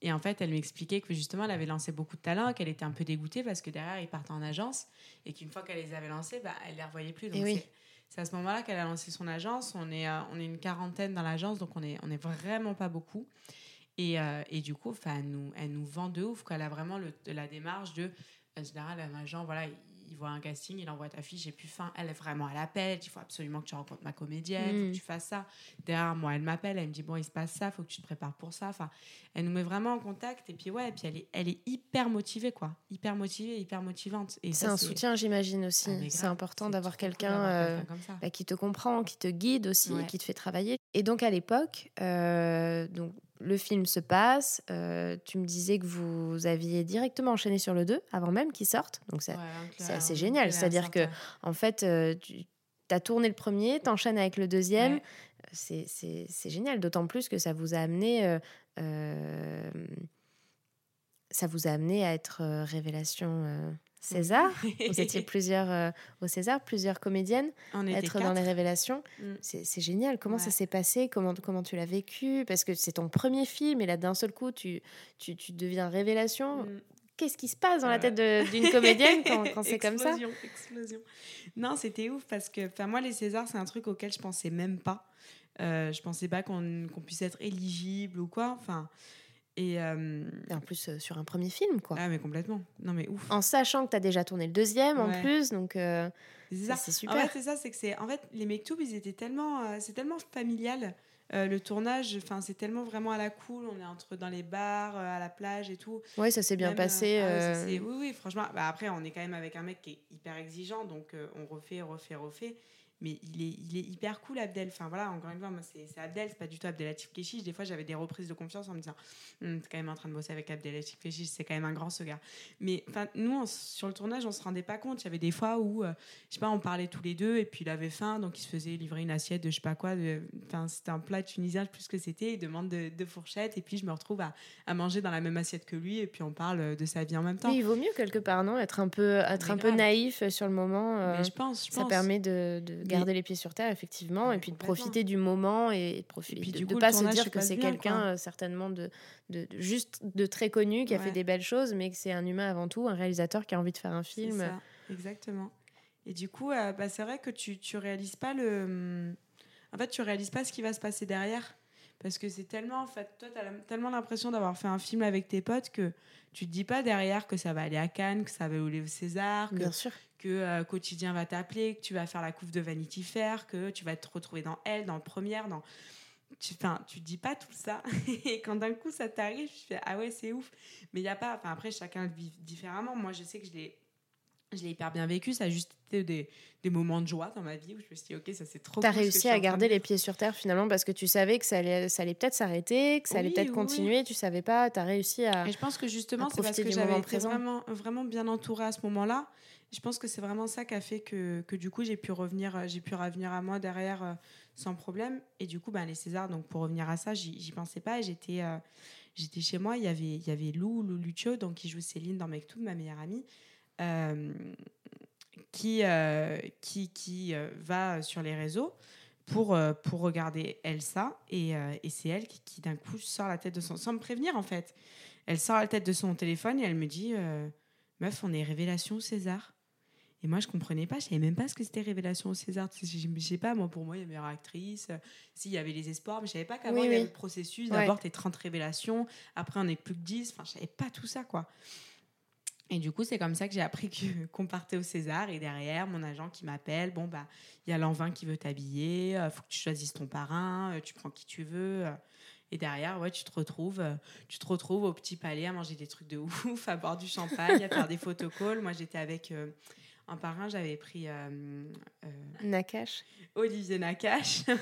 [SPEAKER 4] et en fait, elle m'expliquait que justement, elle avait lancé beaucoup de talents, qu'elle était un peu dégoûtée parce que derrière, ils partaient en agence et qu'une fois qu'elle les avait lancés, bah, elle les revoyait plus. Donc,
[SPEAKER 1] Et oui.
[SPEAKER 4] c'est- à ce moment-là qu'elle a lancé son agence. On est, on est une quarantaine dans l'agence, donc on est, on est vraiment pas beaucoup. Et, euh, et du coup, elle nous, elle nous vend de ouf. qu'elle a vraiment le, la démarche de, en général, un agent, voilà, il, voit un casting, il envoie ta fiche, et puis fin, elle est vraiment à l'appel. Il faut absolument que tu rencontres ma comédienne, il faut
[SPEAKER 1] Mm.
[SPEAKER 4] que tu fasses ça. Derrière moi, elle m'appelle, elle me dit, bon, il se passe ça, faut que tu te prépares pour ça. Enfin, elle nous met vraiment en contact. Et puis, ouais, et puis elle est, elle est hyper motivée, quoi. Hyper motivée, hyper motivante. Et
[SPEAKER 1] C'est un soutien, j'imagine aussi.
[SPEAKER 4] Ah,
[SPEAKER 1] c'est important d'avoir quelqu'un euh, bah, qui te comprend, qui te guide aussi,
[SPEAKER 4] Ouais.
[SPEAKER 1] qui te fait travailler. Et donc à l'époque, euh, donc le film se passe. euh, tu me disais que vous aviez directement enchaîné sur le 2 avant même qu'il sorte. Donc
[SPEAKER 4] Ouais,
[SPEAKER 1] c'est assez génial, c'est-à-dire que- en fait, euh, tu as tourné le premier, t'enchaînes avec le deuxième.
[SPEAKER 4] Ouais.
[SPEAKER 1] C'est génial, d'autant plus que ça vous a amené. euh, ça vous a amené à être révélation César. Vous étiez plusieurs euh, au César, plusieurs comédiennes,
[SPEAKER 4] On
[SPEAKER 1] être dans les révélations.
[SPEAKER 4] Mm.
[SPEAKER 1] C'est génial. Comment ça s'est passé? Comment, comment tu l'as vécu? Parce que c'est ton premier film et là, d'un seul coup, tu, tu, tu deviens révélation.
[SPEAKER 4] Mm.
[SPEAKER 1] Qu'est-ce qui se passe dans la tête d'une comédienne quand, quand c'est comme ça?
[SPEAKER 4] Explosion, explosion. Non, c'était ouf parce que moi, les Césars, c'est un truc auquel je pensais même pas. Euh, je pensais pas qu'on qu'on puisse être éligible ou quoi. Enfin, et. euh,
[SPEAKER 1] Et en plus, euh, sur un premier film, quoi.
[SPEAKER 4] Ah, mais complètement. Non, mais ouf.
[SPEAKER 1] En sachant que tu as déjà tourné le deuxième en
[SPEAKER 4] Ouais.
[SPEAKER 1] plus, donc euh,
[SPEAKER 4] C'est En
[SPEAKER 1] super.
[SPEAKER 4] fait, c'est ça, c'est que c'est. En fait, les Mektoub, ils étaient tellement. euh, c'est tellement familial. Le tournage, enfin, c'est tellement vraiment à la cool. On est entre dans les bars, à la plage et tout.
[SPEAKER 1] Oui, ça s'est bien
[SPEAKER 4] Même,
[SPEAKER 1] passé.
[SPEAKER 4] ah ouais, ça, oui, oui, franchement. Bah, après, on est quand même avec un mec qui est hyper exigeant, donc on refait, refait, refait. Mais il est, il est hyper cool, Abdel. Enfin voilà, encore une fois, moi, c'est Abdel, c'est pas du tout Abdelatif Keshish. Des fois, j'avais des reprises de confiance en me disant, Hum, t'es quand même en train de bosser avec Abdelatif Keshish, c'est quand même un grand ce gars. Mais enfin, nous, on sur le tournage, on se rendait pas compte. Il y avait des fois où, euh, je sais pas, on parlait tous les deux et puis il avait faim, donc il se faisait livrer une assiette de je sais pas quoi. Enfin, c'était un plat tunisien, je sais plus ce que c'était. Il demande de, de fourchettes et puis je me retrouve à, à manger dans la même assiette que lui et puis on parle de sa vie en même temps.
[SPEAKER 1] Oui, il vaut mieux quelque part, non Être un peu, être
[SPEAKER 4] Mais
[SPEAKER 1] un peu naïf sur le moment. euh,
[SPEAKER 4] Mais je pense, je
[SPEAKER 1] ça
[SPEAKER 4] pense.
[SPEAKER 1] permet de, de garder les pieds sur terre, effectivement,
[SPEAKER 4] Ouais,
[SPEAKER 1] et puis de profiter du moment et de profiter,
[SPEAKER 4] puis,
[SPEAKER 1] de
[SPEAKER 4] du
[SPEAKER 1] ne
[SPEAKER 4] coup,
[SPEAKER 1] pas se dire que c'est quelqu'un euh, certainement de, de, de- juste de très connu qui a fait des belles choses, mais que c'est un humain avant tout, un réalisateur qui a envie de faire un
[SPEAKER 4] C'est
[SPEAKER 1] film.
[SPEAKER 4] ça, exactement. Et du coup, euh, bah, c'est vrai que tu, tu réalises pas le. En fait, tu réalises pas ce qui va se passer derrière. Parce que c'est tellement, en fait, toi, tu as tellement l'impression d'avoir fait un film avec tes potes que tu te dis pas derrière que ça va aller à Cannes, que ça va aller au César, que,
[SPEAKER 1] Bien sûr.
[SPEAKER 4] que euh, Quotidien va t'appeler, que tu vas faire la couve de Vanity Fair, que tu vas te retrouver dans Elle, dans Première, dans... Tu, enfin, tu te dis pas tout ça. Et quand d'un coup ça t'arrive, tu fais Ah ouais, c'est ouf. Mais il y a pas. Enfin, après, chacun le vit différemment. Moi, je sais que je l'ai je l'ai hyper bien vécu. Ça a juste été des, des, moments de joie dans ma vie où je me suis dit, ok, ça c'est trop
[SPEAKER 1] Tu as réussi à garder les pieds sur terre finalement parce que tu savais que ça allait, ça allait peut-être s'arrêter, que ça allait peut-être
[SPEAKER 4] oui,
[SPEAKER 1] continuer. Tu savais pas, tu as réussi à.
[SPEAKER 4] Et je pense que justement, c'est parce que j'avais
[SPEAKER 1] moment
[SPEAKER 4] été vraiment, vraiment bien entourée à ce moment-là. Je pense que c'est vraiment ça qui a fait que, que du coup, j'ai pu revenir, euh, j'ai pu revenir à moi derrière euh, sans problème. Et du coup, ben, les Césars, donc pour revenir à ça, j'y pensais pas. Et J'étais euh, j'étais chez moi, il y avait, il y avait Lou, Lou Lucio, donc qui joue Céline dans Make Two, ma meilleure amie. Euh, qui, euh, qui, qui euh, va sur les réseaux pour, pour regarder Elsa. Et, et c'est elle qui, qui, d'un coup, sort la tête de son... Sans me prévenir, en fait. Elle sort la tête de son téléphone et elle me dit Meuf, on est révélation César. Et moi, je comprenais pas. Je savais même pas ce que c'était révélation au César. Je sais pas, moi, pour moi, il y a meilleure actrice. S'il y avait les espoirs, mais je savais pas qu'avant,
[SPEAKER 1] Oui,
[SPEAKER 4] il y avait
[SPEAKER 1] oui.
[SPEAKER 4] le processus.
[SPEAKER 1] Ouais.
[SPEAKER 4] D'abord, t'es 30 révélations. Après, on est plus que 10. Enfin, je savais pas tout ça, quoi. Et du coup, c'est comme ça que j'ai appris qu'on partait au César. Et derrière, mon agent qui m'appelle, bon, bah, il y a l'envin qui veut t'habiller, il faut que tu choisisses ton parrain, euh, tu prends qui tu veux. euh. Et derrière, ouais, tu te retrouves, euh, tu te retrouves au petit palais à manger des trucs de ouf, à boire du champagne, à faire des photocalls. Moi, j'étais avec euh, un parrain, j'avais pris euh, euh,
[SPEAKER 1] Nakash.
[SPEAKER 4] Olivier Nakache.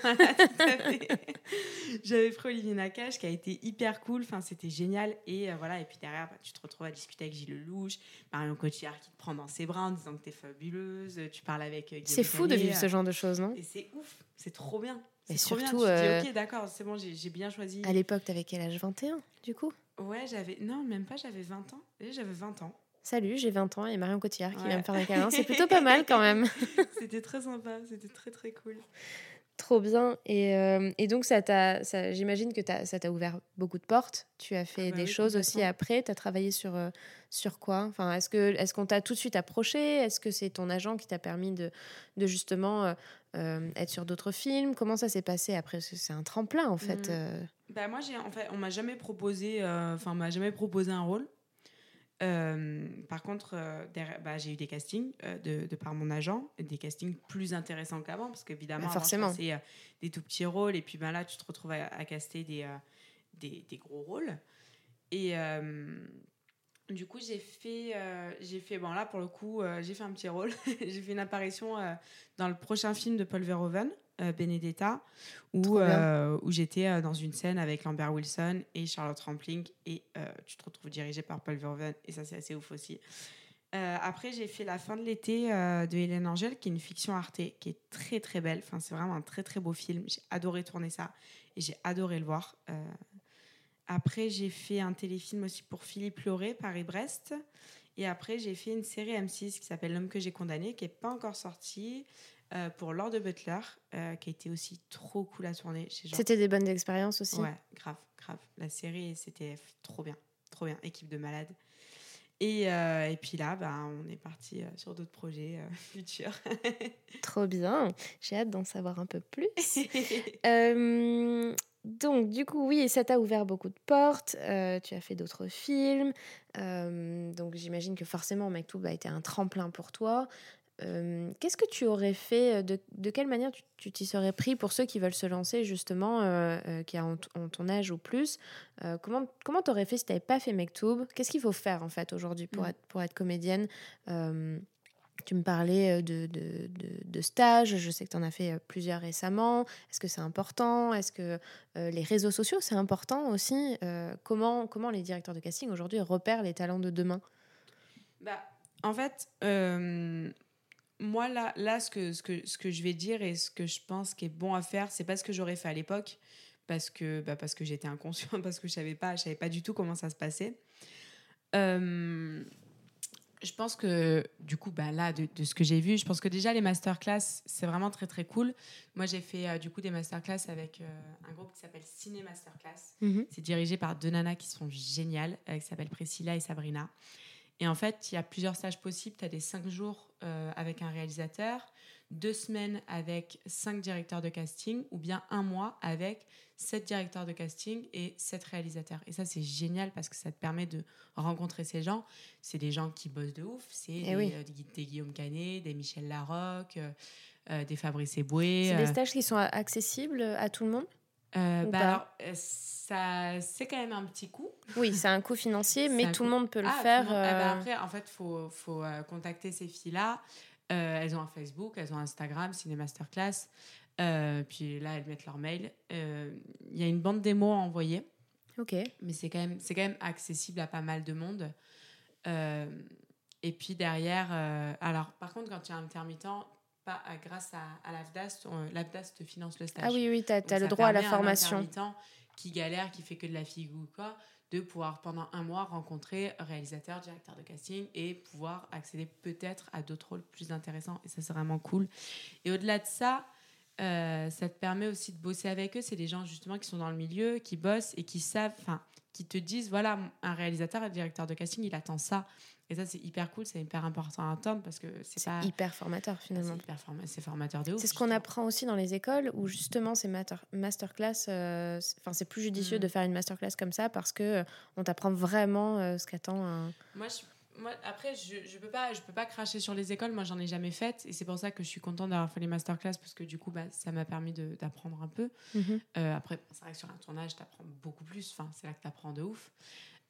[SPEAKER 4] J'avais pris Olivier Nakache qui a été hyper cool. Enfin, c'était génial. Et euh, voilà. Et puis derrière, bah, tu te retrouves à discuter avec Gilles Lelouch, Marion Cotillard qui te prend dans ses bras en disant que t'es fabuleuse. Tu parles avec. euh,
[SPEAKER 1] C'est fou de vivre ce genre de choses, non?
[SPEAKER 4] Et c'est ouf. C'est trop bien.
[SPEAKER 1] Et
[SPEAKER 4] C'est trop bien.
[SPEAKER 1] surtout,
[SPEAKER 4] Tu te dis,
[SPEAKER 1] euh,
[SPEAKER 4] ok, d'accord, c'est bon, j'ai bien choisi.
[SPEAKER 1] À l'époque, t'avais quel âge? 21, du coup?
[SPEAKER 4] Ouais, j'avais. Non, même pas, j'avais 20 ans. J'avais 20 ans.
[SPEAKER 1] Salut, j'ai 20 ans et Marion Cotillard qui
[SPEAKER 4] Ouais.
[SPEAKER 1] vient me faire un câlin. C'est plutôt pas mal quand même.
[SPEAKER 4] C'était très sympa. C'était très, très cool.
[SPEAKER 1] Trop bien. Et, euh, et donc, ça t'a, ça, j'imagine que t'as- ça t'a ouvert beaucoup de portes. Tu as fait
[SPEAKER 4] Ah bah
[SPEAKER 1] des
[SPEAKER 4] oui,
[SPEAKER 1] choses aussi après. Tu as travaillé sur, euh, sur quoi? Enfin, Est-ce que, est-ce qu'on t'a tout de suite approché? Est-ce que c'est ton agent qui t'a permis de, de justement euh, être sur d'autres films? Comment ça s'est passé après? C'est un tremplin en fait. Euh.
[SPEAKER 4] Bah moi j'ai en fait on m'a jamais proposé enfin m'a jamais proposé un rôle. Euh, par contre euh, bah, j'ai eu des castings euh, de, de par mon agent, des castings plus intéressants qu'avant parce qu'évidemment
[SPEAKER 1] Bah, forcément.
[SPEAKER 4] passais, euh, des tout petits rôles et puis ben là tu te retrouves à, à caster des, des, des gros rôles. Et du coup j'ai fait j'ai fait bon là pour le coup j'ai fait un petit rôle, j'ai fait une apparition dans le prochain film de Paul Verhoeven, Benedetta, où, euh, où j'étais euh, dans une scène avec Lambert Wilson et Charlotte Rampling et euh, tu te retrouves dirigé par Paul Verhoeven et ça c'est assez ouf aussi. Euh, après j'ai fait La fin de l'été euh, de Hélène Angèle qui est une fiction Arte qui est très très belle, enfin, c'est vraiment un très très beau film, j'ai adoré tourner ça et j'ai adoré le voir. Euh, après j'ai fait un téléfilm aussi pour Philippe Lauré, Paris-Brest. Et après, j'ai fait une série M6 qui s'appelle L'homme que j'ai condamné, qui n'est pas encore sortie, euh, pour Lord Butler, euh, qui a été aussi trop cool à tourner. Genre-
[SPEAKER 1] C'était des bonnes expériences aussi.
[SPEAKER 4] Ouais, grave, grave. La série, c'était trop bien, trop bien. Équipe de malades. Et, euh, et puis là, bah, on est parti sur d'autres projets futurs.
[SPEAKER 1] Trop bien. J'ai hâte d'en savoir un peu plus. Donc, du coup, oui, ça t'a ouvert beaucoup de portes. euh, tu as fait d'autres films. euh, donc, j'imagine que forcément, Mektoub a été un tremplin pour toi. Euh, Qu'est-ce que tu aurais fait De, de quelle manière tu- t'y serais pris pour ceux qui veulent se lancer, justement, euh, euh, qui ont, ont ton âge ou plus Euh, Comment comment t'aurais fait si t'avais pas fait Mektoub? Qu'est-ce qu'il faut faire, en fait, aujourd'hui pour,
[SPEAKER 4] Mm.
[SPEAKER 1] être, pour être comédienne? Euh, tu me parlais euh, de, de, de, de stages, je sais que tu en as fait euh, plusieurs récemment. Est-ce que c'est important? Est-ce que euh, les réseaux sociaux, c'est important aussi? Euh, comment, comment les directeurs de casting aujourd'hui repèrent les talents de demain?
[SPEAKER 4] Bah, en fait, euh, moi, là, là ce, que, ce, que, ce que je vais dire et ce que je pense qui est bon à faire, c'est pas ce que j'aurais fait à l'époque, parce que, bah, parce que j'étais inconscient, parce que je savais pas, je savais pas du tout comment ça se passait. Euh, je pense que, du coup, bah, là, de, de ce que j'ai vu, je pense que déjà, les masterclass, c'est vraiment très, très cool. Moi, j'ai fait, euh, du coup, des masterclass avec euh, un groupe qui s'appelle Ciné Masterclass. C'est dirigé par deux nanas qui sont géniales, qui s'appellent Priscilla et Sabrina. Et en fait, il y a plusieurs stages possibles. Tu as des cinq jours euh, avec un réalisateur, deux semaines avec cinq directeurs de casting, ou bien un mois avec sept directeurs de casting et sept réalisateurs. Et ça, c'est génial parce que ça te permet de rencontrer ces gens. C'est des gens qui bossent de ouf. C'est
[SPEAKER 1] Eh
[SPEAKER 4] des,
[SPEAKER 1] oui.
[SPEAKER 4] euh, des- Guillaume Canet, des Michel Larocque, euh, des Fabrice Eboué.
[SPEAKER 1] C'est des stages qui sont accessibles à tout le monde?
[SPEAKER 4] Euh, bah alors, euh, ça, c'est quand même un petit coup.
[SPEAKER 1] Oui, c'est un coût financier, mais tout
[SPEAKER 4] coût.
[SPEAKER 1] le monde peut le
[SPEAKER 4] Ah,
[SPEAKER 1] faire.
[SPEAKER 4] ah bah
[SPEAKER 1] euh,
[SPEAKER 4] après, en fait, il faut, faut contacter ces filles-là. Euh, elles ont un Facebook, elles ont un Instagram, Ciné Masterclass. Puis là, elles mettent leur mail. Il y a une bande démo à envoyer,
[SPEAKER 1] Ok.
[SPEAKER 4] mais c'est quand, même- c'est quand même accessible à pas mal de monde. Et puis derrière, alors par contre, quand tu es intermittent, pas, grâce à, à l'AFDAS, l'AFDAS te finance le stage.
[SPEAKER 1] Ah oui, oui, tu as, le droit à la
[SPEAKER 4] un
[SPEAKER 1] formation.
[SPEAKER 4] intermittent qui galère, qui fait que de la figue ou quoi, de pouvoir pendant un mois rencontrer réalisateur, directeur de casting et pouvoir accéder peut-être à d'autres rôles plus intéressants. Et ça, c'est vraiment cool. Et au-delà de ça, euh, ça te permet aussi de bosser avec eux. C'est des gens justement qui sont dans le milieu, qui bossent et qui savent, enfin, qui te disent voilà, un réalisateur, un directeur de casting, il attend ça. Et ça, c'est hyper cool, c'est hyper important à entendre parce que c'est pas.
[SPEAKER 1] hyper formateur
[SPEAKER 4] c'est
[SPEAKER 1] finalement.
[SPEAKER 4] hyper forma- c'est formateur de ouf.
[SPEAKER 1] C'est ce qu'on apprend aussi dans les écoles où justement ces master- masterclass, euh, c'est- enfin c'est plus judicieux
[SPEAKER 4] Mm.
[SPEAKER 1] de faire une masterclass comme ça parce que euh, on t'apprend vraiment euh, ce qu'attend un.
[SPEAKER 4] Moi, je- moi, après, je je peux, pas, je peux pas cracher sur les écoles. Moi, j'en ai jamais fait. Et c'est pour ça que je suis contente d'avoir fait les masterclass parce que du coup, bah, ça m'a permis d'apprendre un peu. Euh, après, c'est vrai que sur un tournage, tu apprends beaucoup plus. Enfin, c'est là que tu apprends de ouf.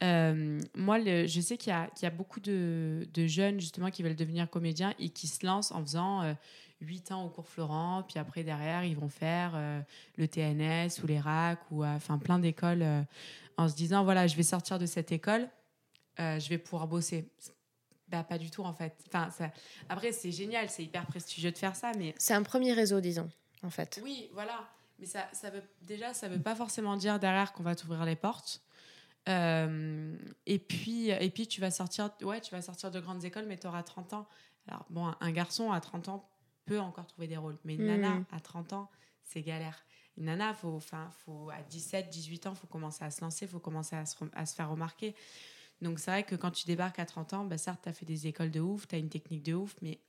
[SPEAKER 4] Euh, moi, le- je sais qu'il y, a- qu'il y a beaucoup de, de jeunes justement qui veulent devenir comédiens et qui se lancent en faisant euh, 8 ans au cours Florent, puis après derrière ils vont faire euh, le TNS ou les RAC ou euh, enfin plein d'écoles en se disant voilà je vais sortir de cette école, je vais pouvoir bosser. Bah pas du tout en fait. Enfin ça- après c'est génial, c'est hyper prestigieux de faire ça, mais
[SPEAKER 1] C'est un premier réseau, disons, en fait.
[SPEAKER 4] oui, voilà. Mais ça, ça veut, déjà, ça veut pas forcément dire derrière qu'on va t'ouvrir les portes. Euh, et, puis, et puis, tu vas sortir, ouais, tu vas sortir de grandes écoles, mais tu auras 30 ans. Alors, bon, un- garçon à 30 ans peut encore trouver des rôles. Mais une
[SPEAKER 1] Mhm.
[SPEAKER 4] nana à 30 ans, c'est galère. Une nana, faut, enfin, faut, à 17, 18 ans, il faut commencer à se lancer, il faut commencer à se, à se faire remarquer. Donc, c'est vrai que quand tu débarques à 30 ans, bah, certes, tu as fait des écoles de ouf, tu as une technique de ouf, mais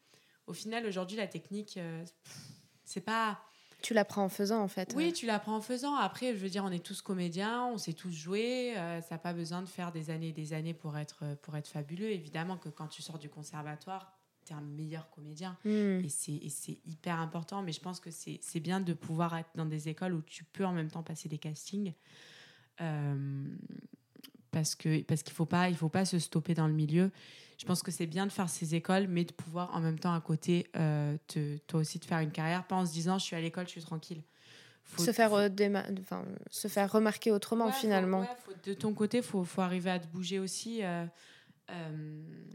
[SPEAKER 4] au final, aujourd'hui, la technique, euh, c'est pas.
[SPEAKER 1] Tu l'apprends en faisant, en fait.
[SPEAKER 4] Oui, tu l'apprends en faisant. Après, je veux dire, on est tous comédiens, on sait tous jouer. euh, ça n'a pas besoin de faire des années et des années pour être, euh, pour être fabuleux. Évidemment que quand tu sors du conservatoire, tu es un meilleur comédien.
[SPEAKER 1] Hmm.
[SPEAKER 4] Et c'est et c'est hyper important. Mais je pense que c'est c'est bien de pouvoir être dans des écoles où tu peux en même temps passer des castings. Euh, parce que parce qu'il faut pas il faut pas se stopper dans le milieu. Je pense que c'est bien de faire ces écoles, mais de pouvoir en même temps à côté, euh, te, toi aussi, de faire une carrière, pas en se disant je suis à l'école, je suis tranquille. Faut-
[SPEAKER 1] se faire euh, déma- enfin, se faire remarquer autrement
[SPEAKER 4] Ouais, faut-
[SPEAKER 1] finalement
[SPEAKER 4] ouais, faut- de ton côté, il faut, faut arriver à te bouger aussi. euh,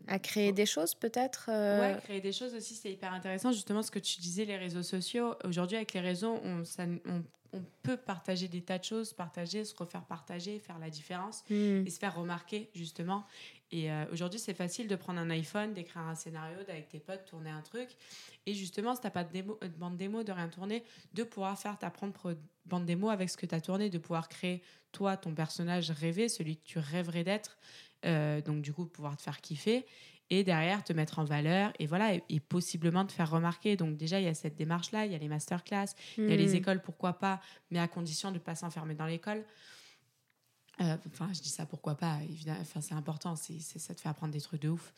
[SPEAKER 1] à créer des choses peut-être
[SPEAKER 4] Ouais, créer des choses aussi, c'est hyper intéressant. Justement, ce que tu disais, les réseaux sociaux. Aujourd'hui, avec les réseaux, on, ça- on- on peut partager des tas de choses, partager, se refaire partager, faire la différence
[SPEAKER 1] hmm.
[SPEAKER 4] et se faire remarquer, justement. Et euh, aujourd'hui, c'est facile de prendre un iPhone, d'écrire un scénario, d'avec tes potes, tourner un truc. Et justement, si tu n'as pas de, démo, euh, de bande démo, de rien tourner, de pouvoir faire ta propre bande démo avec ce que tu as tourné, de pouvoir créer, toi, ton personnage rêvé, celui que tu rêverais d'être. Euh, donc, du coup, pouvoir te faire kiffer. Et derrière, te mettre en valeur et voilà, et, et possiblement te faire remarquer. Donc, déjà, il y a cette démarche-là, il y a les masterclass, il y a les
[SPEAKER 1] Hmm.
[SPEAKER 4] écoles, pourquoi pas, mais à condition de ne pas s'enfermer dans l'école. Euh, Enfin, je dis ça pourquoi pas, évidemment. Enfin, c'est important, c'est, ça te fait apprendre des trucs de ouf.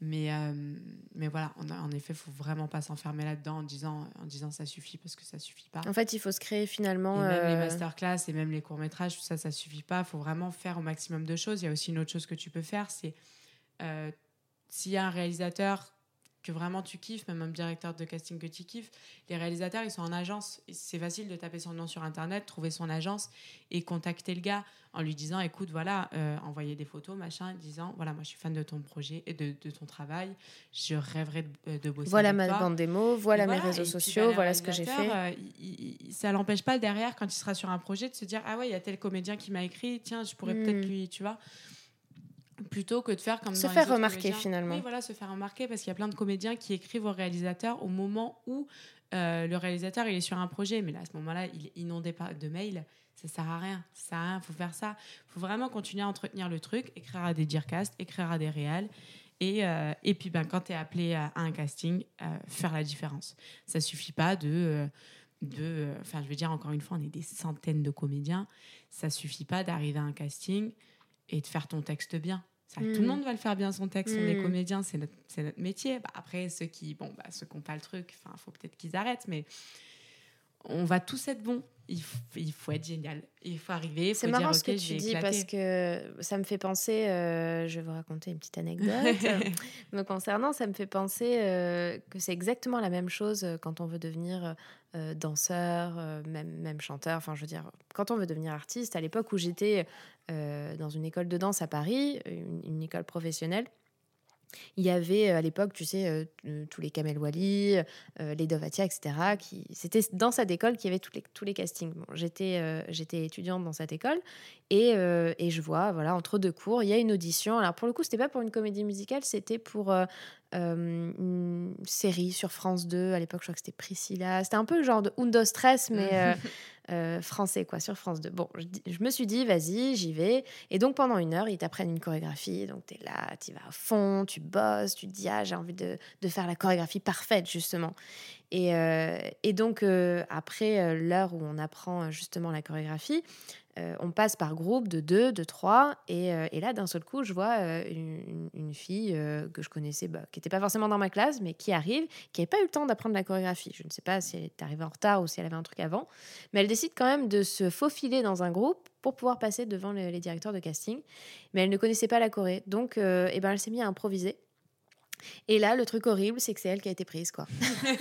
[SPEAKER 4] Mais, euh, mais voilà, en, en effet, il faut vraiment pas s'enfermer là-dedans en disant, en disant ça suffit parce que ça suffit pas.
[SPEAKER 1] en fait il faut se créer
[SPEAKER 4] Et
[SPEAKER 1] finalement
[SPEAKER 4] même les
[SPEAKER 1] euh,
[SPEAKER 4] masterclass et même les courts-métrages, tout ça, ça suffit pas. Il faut vraiment faire au maximum de choses. Il y a aussi une autre chose que tu peux faire, c'est s'il y a un réalisateur que vraiment tu kiffes, même un directeur de casting que tu kiffes, les réalisateurs, ils sont en agence. C'est facile de taper son nom sur Internet, trouver son agence et contacter le gars en lui disant, écoute, voilà, euh, envoyer des photos, machin, disant, voilà, moi je suis fan de ton projet et de, de ton travail, je rêverais de, de bosser
[SPEAKER 1] voilà ma
[SPEAKER 4] toi.
[SPEAKER 1] bande démo voilà,
[SPEAKER 4] Et
[SPEAKER 1] mes
[SPEAKER 4] voilà,
[SPEAKER 1] réseaux
[SPEAKER 4] puis,
[SPEAKER 1] sociaux
[SPEAKER 4] bah,
[SPEAKER 1] voilà ce que j'ai fait
[SPEAKER 4] euh, il- il- ça l'empêche pas derrière, quand il sera sur un projet, de se dire Ah ouais, il y a tel comédien qui m'a écrit, tiens, je pourrais
[SPEAKER 1] Hmm.
[SPEAKER 4] peut-être lui, tu vois. Plutôt que de faire comme
[SPEAKER 1] Se
[SPEAKER 4] dans
[SPEAKER 1] faire remarquer,
[SPEAKER 4] comédiens.
[SPEAKER 1] finalement.
[SPEAKER 4] Oui, voilà, se faire remarquer parce qu'il y a plein de comédiens qui écrivent au réalisateur au moment où euh, le réalisateur il est sur un projet, mais là à ce moment-là, il est inondé de mails. Ça sert à rien. Ça sert à rien. Faut faire ça. Faut vraiment continuer à entretenir le truc, écrire à des direcasts, écrire à des réals Et, euh, et puis, ben, quand tu es appelé à, un casting, euh, faire la différence. Ça suffit pas de. de enfin, je veux dire, encore une fois, on est des centaines de comédiens. Ça suffit pas d'arriver à un casting et de faire ton texte bien. Ça, Tout le
[SPEAKER 1] Mm.
[SPEAKER 4] monde va le faire bien son texte, on est
[SPEAKER 1] Mm.
[SPEAKER 4] comédien, c'est notre, c'est notre métier. Bah, après, ceux qui bon, bah, ceux qui n'ont pas le truc, il faut peut-être qu'ils arrêtent, mais on va tous être bons. Il faut, il faut être génial. Il faut arriver,
[SPEAKER 1] C'est marrant ce que tu dis
[SPEAKER 4] éclaté.
[SPEAKER 1] parce que ça me fait penser, euh, je vais vous raconter une petite anecdote. Me concernant, ça me fait penser euh, que c'est exactement la même chose euh, quand on veut devenir euh, danseur, même, même chanteur. Enfin, je veux dire, quand on veut devenir artiste, à l'époque où j'étais dans une école de danse à Paris, une, une école professionnelle, il y avait euh, à l'époque, tu sais, euh, t- tous les Kamel Wally, euh, les Dovatia, etc. Qui... C'était dans cette école qu'il y avait tous les, tous les castings. J'étais, euh, j'étais étudiante dans cette école et, euh, et je vois, voilà, entre deux cours, il y a une audition. Alors pour le coup, c'était pas pour une comédie musicale, c'était pour euh, une série sur France 2. À l'époque, je crois que c'était Priscilla. C'était un peu le genre de Undo Stress, mais euh, euh, français, quoi, sur France 2. Bon, je, me suis dit, vas-y, j'y vais. Et donc pendant une heure, ils t'apprennent une chorégraphie. Donc tu es là, tu vas à fond, tu bosses, tu te dis, ah, j'ai envie de, de faire la chorégraphie parfaite, justement. Et, et donc, après l'heure où on apprend justement la chorégraphie, euh, on passe par groupe de deux, de trois. Et, euh, et là, d'un seul coup, je vois euh, une, fille que je connaissais, bah, qui n'était pas forcément dans ma classe, mais qui arrive, qui n'avait pas eu le temps d'apprendre la chorégraphie. Je ne sais pas si elle est arrivée en retard ou si elle avait un truc avant. Mais elle décide quand même de se faufiler dans un groupe pour pouvoir passer devant le- les directeurs de casting. Mais elle ne connaissait pas la choré. Donc, euh, eh ben, elle s'est mise à improviser. Et là, le truc horrible, c'est que c'est elle qui a été prise, quoi.
[SPEAKER 4] Bah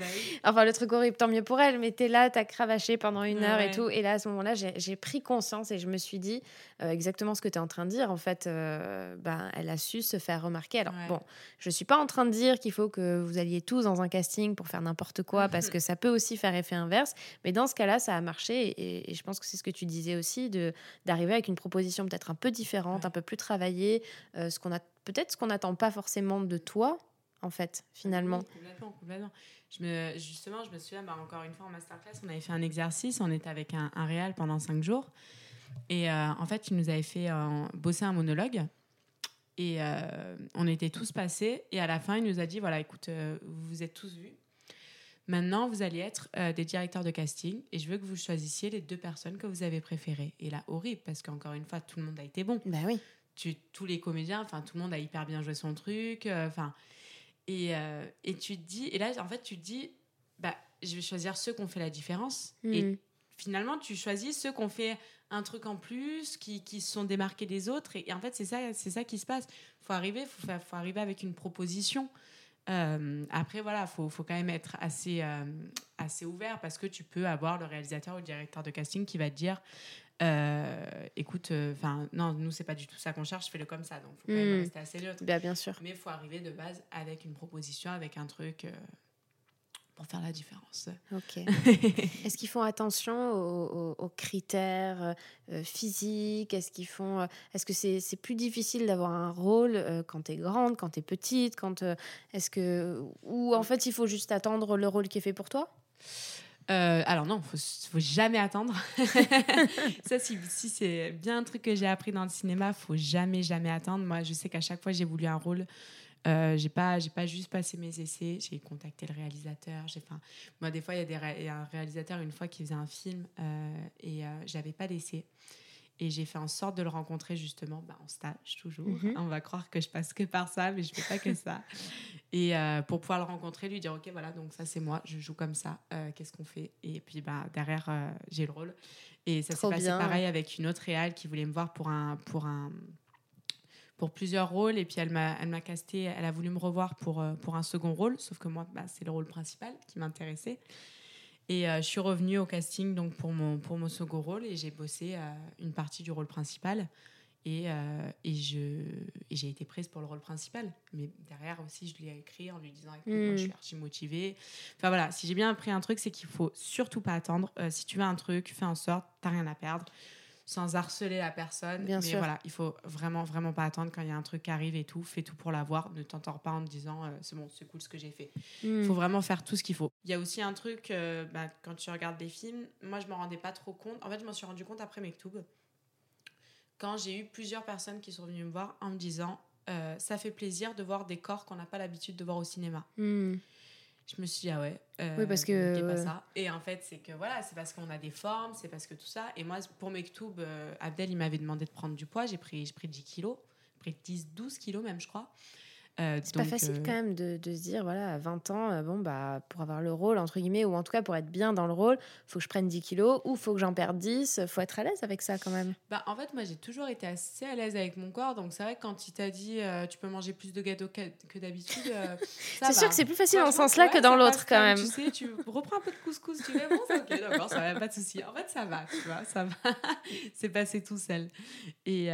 [SPEAKER 4] oui.
[SPEAKER 1] Enfin, le truc horrible, tant mieux pour elle, mais t'es là, t'as cravaché pendant une
[SPEAKER 4] Ouais,
[SPEAKER 1] heure et tout. Et là, à ce moment-là, j'ai pris conscience et je me suis dit euh, exactement ce que tu es en train de dire. En fait, euh, ben, elle a su se faire remarquer. Alors,
[SPEAKER 4] Ouais.
[SPEAKER 1] bon, je suis pas en train de dire qu'il faut que vous alliez tous dans un casting pour faire n'importe quoi, parce que ça peut aussi faire effet inverse. Mais dans ce cas-là, ça a marché. Et, et je pense que c'est ce que tu disais aussi, de d'arriver avec une proposition peut-être un peu différente,
[SPEAKER 4] Ouais.
[SPEAKER 1] un peu plus travaillée, euh, ce qu'on a peut-être ce qu'on n'attend pas forcément de toi, en fait, finalement.
[SPEAKER 4] Oui, complètement, complètement. Je me, justement, je me souviens, bah, encore une fois en masterclass, on avait fait un exercice, on était avec un, un réal pendant cinq jours. Et euh, en fait, il nous avait fait euh, bosser un monologue. Et euh, on était tous passés. Et à la fin, il nous a dit voilà, écoute, vous vous êtes tous vus. Maintenant, vous allez être des directeurs de casting. Et je veux que vous choisissiez les deux personnes que vous avez préférées. Et là, horrible, parce qu'encore une fois, tout le monde a été bon
[SPEAKER 1] Bah oui.
[SPEAKER 4] Tu, tous les comédiens, enfin tout le monde a hyper bien joué son truc, euh, enfin et, euh, et tu te dis et là en fait tu te dis bah je vais choisir ceux qui ont fait la différence et
[SPEAKER 1] Mhm.
[SPEAKER 4] finalement tu choisis ceux qui ont fait un truc en plus, qui, qui se sont démarqués des autres et, et en fait c'est ça c'est ça qui se passe. Faut arriver, faut faut arriver avec une proposition. Euh, après voilà, faut faut quand même être assez euh, assez ouvert parce que tu peux avoir le réalisateur ou le directeur de casting qui va te dire euh, écoute, enfin, non, nous, c'est pas du tout ça qu'on cherche, fais-le comme ça. Donc, faut quand même
[SPEAKER 1] Mm.
[SPEAKER 4] rester assez neutre.
[SPEAKER 1] Bah, bien sûr.
[SPEAKER 4] Mais il faut arriver de base avec une proposition, avec un truc euh, pour faire la différence.
[SPEAKER 1] Ok. Est-ce qu'ils font attention aux, critères euh, physiques? Est-ce qu'ils font euh, Est-ce que c'est plus difficile d'avoir un rôle euh, quand t'es grande, quand t'es petite, quand euh, Est-ce que ou en fait il faut juste attendre le rôle qui est fait pour toi?
[SPEAKER 4] Euh, alors non, faut, faut jamais attendre. ça, si, si c'est bien un truc que j'ai appris dans le cinéma, faut jamais, jamais attendre. Moi, je sais qu'à chaque fois j'ai voulu un rôle, euh, j'ai pas, j'ai pas juste passé mes essais, j'ai contacté le réalisateur. J'ai, enfin, moi, des fois, il y a des ré- il y a un réalisateur une fois qui faisait un film euh, et euh, j'avais pas d'essai. Et j'ai fait en sorte de le rencontrer justement bah, en stage, toujours.
[SPEAKER 1] Mhm.
[SPEAKER 4] On va croire que je passe que par ça, mais je fais pas que ça. Et euh, pour pouvoir le rencontrer, lui dire Ok, voilà, donc ça c'est moi, je joue comme ça, euh, qu'est-ce qu'on fait? Et puis bah, derrière, euh, j'ai le rôle. Et ça s'est passé pareil avec une autre réal qui voulait me voir pour, un, pour, un, pour plusieurs rôles. Et puis elle m'a, elle m'a casté, elle a voulu me revoir pour, pour un second rôle, sauf que moi, bah, c'est le rôle principal qui m'intéressait. Et euh, je suis revenue au casting donc pour mon, pour mon second rôle et j'ai bossé euh, une partie du rôle principal. Et, euh, et, je, et j'ai été prise pour le rôle principal. Mais derrière aussi, je lui ai écrit en lui disant Écoute, moi, je suis
[SPEAKER 1] Mm.
[SPEAKER 4] archi motivée. Enfin voilà, si j'ai bien appris un truc, c'est qu'il faut surtout pas attendre. Euh, si tu veux un truc, fais en sorte, t'as rien à perdre, sans harceler la personne.
[SPEAKER 1] Bien
[SPEAKER 4] Mais
[SPEAKER 1] sûr.
[SPEAKER 4] voilà, il faut vraiment, vraiment pas attendre quand il y a un truc qui arrive et tout. Fais tout pour l'avoir. Ne t'entends pas en te disant euh, C'est bon, c'est cool ce que j'ai fait. Il
[SPEAKER 1] Hmm.
[SPEAKER 4] faut vraiment faire tout ce qu'il faut. Il y a aussi un truc, euh, bah, quand tu regardes des films, moi je m'en rendais pas trop compte. En fait, je m'en suis rendu compte après Mektoub. Quand j'ai eu plusieurs personnes qui sont venues me voir en me disant euh, ça fait plaisir de voir des corps qu'on n'a pas l'habitude de voir au cinéma.
[SPEAKER 1] Hmm.
[SPEAKER 4] Je me suis dit, ah ouais. euh,
[SPEAKER 1] Oui, parce que,
[SPEAKER 4] pas
[SPEAKER 1] ouais.
[SPEAKER 4] ça. Et en fait, c'est que voilà, c'est parce qu'on a des formes, c'est parce que tout ça. Et moi, pour Mektoub, euh, Abdel, il m'avait demandé de prendre du poids. J'ai pris, j'ai pris 10 kilos. Pris 10, 12 kilos même, je crois. Euh,
[SPEAKER 1] C'est pas facile
[SPEAKER 4] euh,
[SPEAKER 1] quand même de, de se dire, voilà, à 20 ans, euh, bon, bah, pour avoir le rôle, entre guillemets, ou en tout cas pour être bien dans le rôle, faut que je prenne 10 kilos ou faut que j'en perde 10. faut être à l'aise avec ça quand même.
[SPEAKER 4] Bah, en fait, moi, j'ai toujours été assez à l'aise avec mon corps. Donc, c'est vrai que quand il t'a dit euh, tu peux manger plus de gâteaux que, que d'habitude, euh,
[SPEAKER 1] C'est sûr que c'est plus facile dans ce sens-là
[SPEAKER 4] ouais,
[SPEAKER 1] que dans l'autre quand même.
[SPEAKER 4] Tu sais, tu reprends un peu de couscous, tu fais bon, ok, d'accord, ça va, pas de souci. En fait, ça va, tu vois, ça va. c'est passé tout seul. Et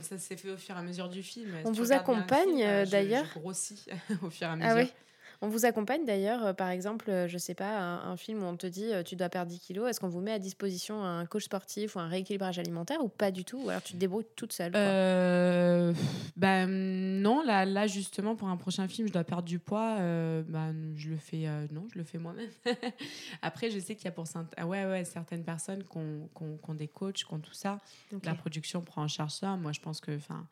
[SPEAKER 4] ça s'est fait au fur et à mesure du film.
[SPEAKER 1] On vous accompagne,
[SPEAKER 4] je-
[SPEAKER 1] d'ailleurs
[SPEAKER 4] grossis au fur et à mesure.
[SPEAKER 1] Ah oui On vous accompagne d'ailleurs, euh, par exemple, euh, je sais pas, un, un film où on te dit euh, tu dois perdre 10 kilos, est-ce qu'on vous met à disposition un coach sportif ou un rééquilibrage alimentaire ou pas du tout Ou alors tu te débrouilles toute seule quoi
[SPEAKER 4] Euh, bah, non, là, là, justement, pour un prochain film, je dois perdre du poids. euh, bah, je le fais, euh, non, je le fais moi-même. Après, je sais qu'il y a pour ah ouais, ouais, certaines personnes qui ont, des coachs, qui ont tout ça. La production prend en charge ça. Moi, je pense que, enfin,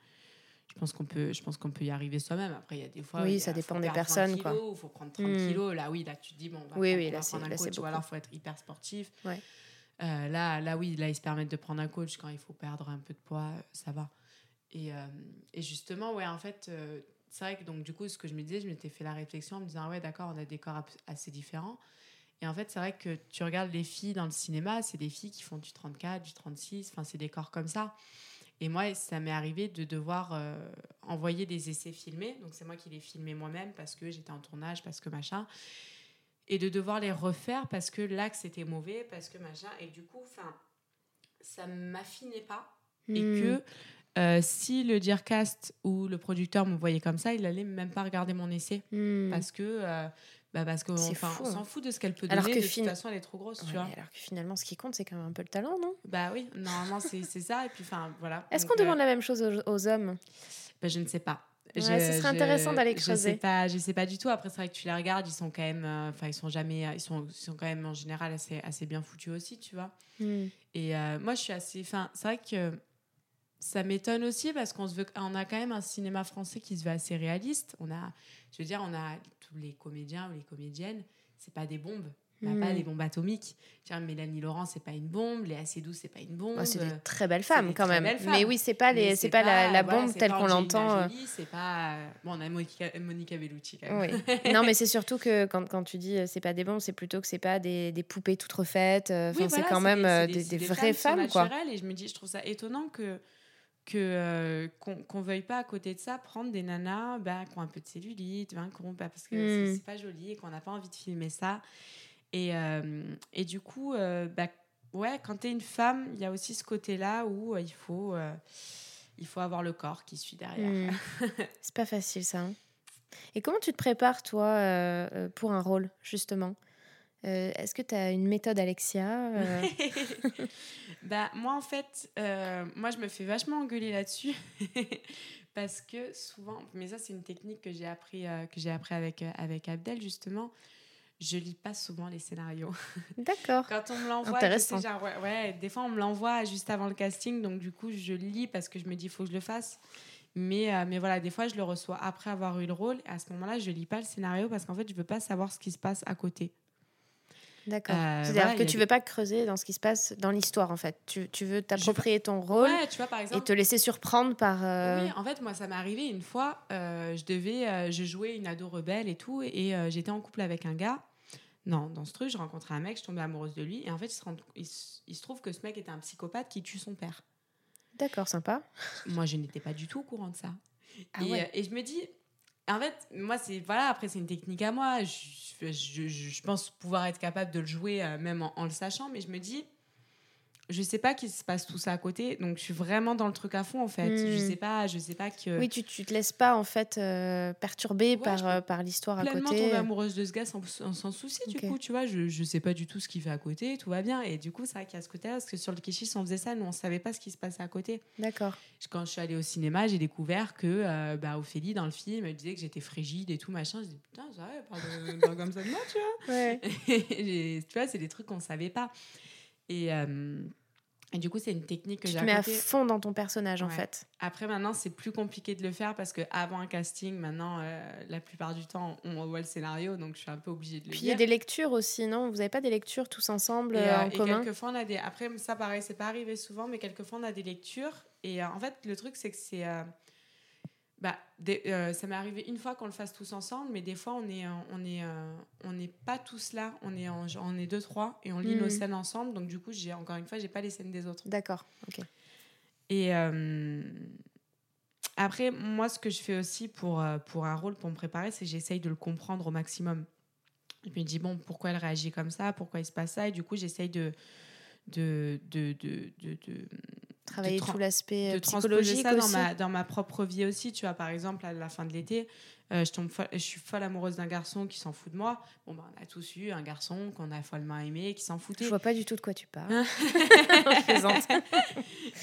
[SPEAKER 4] je pense qu'on peut, je pense qu'on peut y arriver soi-même. Après, il y a des fois,
[SPEAKER 1] Oui,
[SPEAKER 4] il a-
[SPEAKER 1] ça dépend des
[SPEAKER 4] perdre 20
[SPEAKER 1] personnes, quoi.
[SPEAKER 4] kilos, faut prendre 30
[SPEAKER 1] Hmm.
[SPEAKER 4] kilos. Là, oui, là, tu te dis bon, on va
[SPEAKER 1] Oui,
[SPEAKER 4] prendre,
[SPEAKER 1] oui,
[SPEAKER 4] on
[SPEAKER 1] là,
[SPEAKER 4] va prendre un coach, ou alors faut être hyper sportif.
[SPEAKER 1] Ouais.
[SPEAKER 4] Euh, là, là, oui, là, ils se permettent de prendre un coach quand il faut perdre un peu de poids, euh, ça va. Et, euh, et justement, ouais, en fait, euh, c'est vrai que donc, du coup, ce que je me disais, je m'étais fait la réflexion en me disant, ah ouais, d'accord, on a des corps assez différents. Et en fait, c'est vrai que tu regardes les filles dans le cinéma, c'est des filles qui font du 34, du 36, enfin, c'est des corps comme ça. Et moi, ça m'est arrivé de devoir euh, envoyer des essais filmés. Donc, c'est moi qui les filmais moi-même parce que j'étais en tournage, parce que machin. Et de devoir les refaire parce que l'axe était mauvais, parce que machin. Et du coup, enfin, ça m'affinait pas et
[SPEAKER 1] Hmm.
[SPEAKER 4] que euh, si le Dearcast ou le producteur me voyait comme ça, il allait même pas regarder mon essai
[SPEAKER 1] Hmm.
[SPEAKER 4] parce que euh, bah parce que
[SPEAKER 1] C'est
[SPEAKER 4] enfin
[SPEAKER 1] fou,
[SPEAKER 4] on
[SPEAKER 1] hein.
[SPEAKER 4] s'en fout de ce qu'elle peut
[SPEAKER 1] Alors
[SPEAKER 4] donner
[SPEAKER 1] que
[SPEAKER 4] de
[SPEAKER 1] fin-
[SPEAKER 4] toute façon elle est trop grosse tu vois
[SPEAKER 1] alors que finalement, ce qui compte, c'est quand même un peu le talent, non?
[SPEAKER 4] Bah oui normalement c'est ça et puis enfin voilà
[SPEAKER 1] Est-ce qu'on
[SPEAKER 4] euh,
[SPEAKER 1] demande la même chose aux, aux hommes?
[SPEAKER 4] Bah, je ne sais pas
[SPEAKER 1] Ouais, ce serait intéressant d'aller
[SPEAKER 4] Je
[SPEAKER 1] creuser.
[SPEAKER 4] sais pas, je sais pas du tout. Après, c'est vrai que tu les regardes, ils sont quand même, euh, enfin, ils sont jamais, ils sont, ils sont quand même en général assez, assez bien foutus aussi, tu vois.
[SPEAKER 1] Hmm.
[SPEAKER 4] Et euh, moi, je suis assez. Enfin, c'est vrai que ça m'étonne aussi parce qu'on se veut, on a quand même un cinéma français qui se veut assez réaliste. On a, je veux dire, on a tous les comédiens ou les comédiennes, c'est pas des bombes. On n'a
[SPEAKER 1] Hmm.
[SPEAKER 4] pas des bombes atomiques. Tiens, Mélanie Laurent, c'est pas une bombe. Léa Seydoux, c'est pas une bombe.
[SPEAKER 1] Ouais, c'est
[SPEAKER 4] Euh,
[SPEAKER 1] des très belles femmes quand même. Mais
[SPEAKER 4] femmes.
[SPEAKER 1] oui, c'est pas, les, c'est pas, la, bombe telle
[SPEAKER 4] pas
[SPEAKER 1] qu'on l'entend. euh,
[SPEAKER 4] C'est pas. Bon, on a Monica, Monica Bellucci quand même.
[SPEAKER 1] Oui. non, mais c'est surtout que quand, quand tu dis euh, c'est pas des bombes, c'est plutôt que c'est pas des, des poupées toutes refaites. euh,
[SPEAKER 4] Oui,
[SPEAKER 1] Enfin, c'est quand même
[SPEAKER 4] des-
[SPEAKER 1] euh, des, des
[SPEAKER 4] femmes
[SPEAKER 1] vraies
[SPEAKER 4] sont
[SPEAKER 1] femmes, quoi.
[SPEAKER 4] Et je me dis, je trouve ça étonnant que que euh, qu'on qu'on veuille pas à côté de ça prendre des nanas bah, qui ont un peu de cellulite, qui ont- bah, parce que c'est-
[SPEAKER 1] Hmm.
[SPEAKER 4] c'est pas joli et qu'on n'a pas envie de filmer ça. Et, euh, et du coup, euh, bah, ouais, quand tu es une femme, il y a aussi ce côté-là où il faut il faut avoir le corps qui suit derrière.
[SPEAKER 1] Hmm. c'est pas facile ça. hein. Et comment tu te prépares, toi, pour un rôle, justement? Euh, Est-ce que tu as une méthode Alexia euh,
[SPEAKER 4] bah, moi, en fait, euh, moi, je me fais vachement engueuler là-dessus. Parce que souvent, mais ça, c'est une technique que j'ai appris, que j'ai appris avec, avec Abdel, justement. Je lis pas souvent les scénarios.
[SPEAKER 1] D'accord.
[SPEAKER 4] Quand on me l'envoie, ouais, ouais, des fois, on me l'envoie juste avant le casting. Donc, du coup, je lis parce que je me dis, il faut que je le fasse. Mais, euh, mais voilà, des fois, je le reçois après avoir eu le rôle. À ce moment-là, je lis pas le scénario parce qu'en fait, je veux pas savoir ce qui se passe à côté.
[SPEAKER 1] D'accord.
[SPEAKER 4] Euh,
[SPEAKER 1] C'est-à-dire
[SPEAKER 4] voilà,
[SPEAKER 1] que tu
[SPEAKER 4] des-
[SPEAKER 1] veux pas creuser dans ce qui se passe dans l'histoire, en fait. Tu, tu veux t'approprier ton rôle
[SPEAKER 4] Ouais, tu vois, par exemple.
[SPEAKER 1] et te laisser surprendre par. euh,
[SPEAKER 4] Oui, en fait, moi, ça m'est arrivé une fois. euh, je devais, je jouais une ado rebelle et tout, et j'étais en couple avec un gars. Non, dans ce truc, je rencontrais un mec, je tombais amoureuse de lui, et en fait, il se, rend- il se- il se trouve que ce mec était un psychopathe qui tue son père.
[SPEAKER 1] D'accord, sympa.
[SPEAKER 4] Moi, je n'étais pas du tout au courant de ça.
[SPEAKER 1] Ah
[SPEAKER 4] et,
[SPEAKER 1] ouais.
[SPEAKER 4] et je me dis, en fait, moi, c'est voilà, après, c'est une technique à moi. Je, je, je- pense pouvoir être capable de le jouer euh, même en le sachant, mais je me dis, je sais pas qu'il se passe tout ça à côté, donc je suis vraiment dans le truc à fond, en fait.
[SPEAKER 1] Hmm.
[SPEAKER 4] Je sais pas, je sais pas que.
[SPEAKER 1] Oui, tu, tu te laisses pas en fait euh, perturber
[SPEAKER 4] Ouais,
[SPEAKER 1] par, euh, par l'histoire à
[SPEAKER 4] pleinement
[SPEAKER 1] côté.
[SPEAKER 4] tomber amoureuse de ce gars sans, sans, souci du coup tu vois je, je sais pas du tout ce qu'il fait à côté tout va bien et du coup c'est vrai qu'il y a ce côté parce que sur le Kishis on faisait ça nous on savait pas ce qui se passait à côté
[SPEAKER 1] D'accord.
[SPEAKER 4] quand je suis allée au cinéma j'ai découvert que euh, bah, Ophélie dans le film elle disait que j'étais frigide et tout machin je dis putain ça va parle, comme ça de moi tu vois
[SPEAKER 1] Ouais.
[SPEAKER 4] Et tu vois, c'est des trucs qu'on savait pas. Et, euh, Et du coup, c'est une technique que
[SPEAKER 1] Tu
[SPEAKER 4] j'ai
[SPEAKER 1] te mets à fond dans ton personnage, en fait.
[SPEAKER 4] Après, maintenant, c'est plus compliqué de le faire parce qu'avant un casting, maintenant, euh, la plupart du temps, on voit le scénario, donc je suis un peu obligée de le
[SPEAKER 1] Puis il y a des lectures aussi, non? Vous n'avez pas des lectures tous ensemble
[SPEAKER 4] Et,
[SPEAKER 1] euh,
[SPEAKER 4] euh,
[SPEAKER 1] en
[SPEAKER 4] et
[SPEAKER 1] commun?
[SPEAKER 4] quelquefois, on a des. Après, ça, pareil, c'est pas arrivé souvent, mais quelquefois, on a des lectures. Et en fait, le truc, c'est que c'est. Bah, des- euh, ça m'est arrivé une fois qu'on le fasse tous ensemble, mais des fois, on est, euh, on est, euh, on n'est pas tous là. On est, en- on est deux, trois, et on lit nos
[SPEAKER 1] Mhm.
[SPEAKER 4] scènes ensemble. Donc, du coup, j'ai encore une fois, j'ai pas les scènes des autres.
[SPEAKER 1] D'accord, ok.
[SPEAKER 4] Et euh, après, moi, ce que je fais aussi pour, pour un rôle, pour me préparer, c'est que j'essaye de le comprendre au maximum. Je me dis, bon, pourquoi elle réagit comme ça? Pourquoi il se passe ça? Et du coup, j'essaye de, de, de, de, de, de-
[SPEAKER 1] Travailler
[SPEAKER 4] tra-
[SPEAKER 1] tout l'aspect
[SPEAKER 4] de
[SPEAKER 1] euh,
[SPEAKER 4] transposer
[SPEAKER 1] psychologique
[SPEAKER 4] ça dans ma, dans ma propre vie aussi. Tu vois, par exemple, à la fin de l'été, euh, je, tombe folle- je suis folle amoureuse d'un garçon qui s'en fout de moi. Bon, bah, on a tous eu un garçon qu'on a follement aimé, qui s'en foutait.
[SPEAKER 1] Je vois pas du tout de quoi tu parles.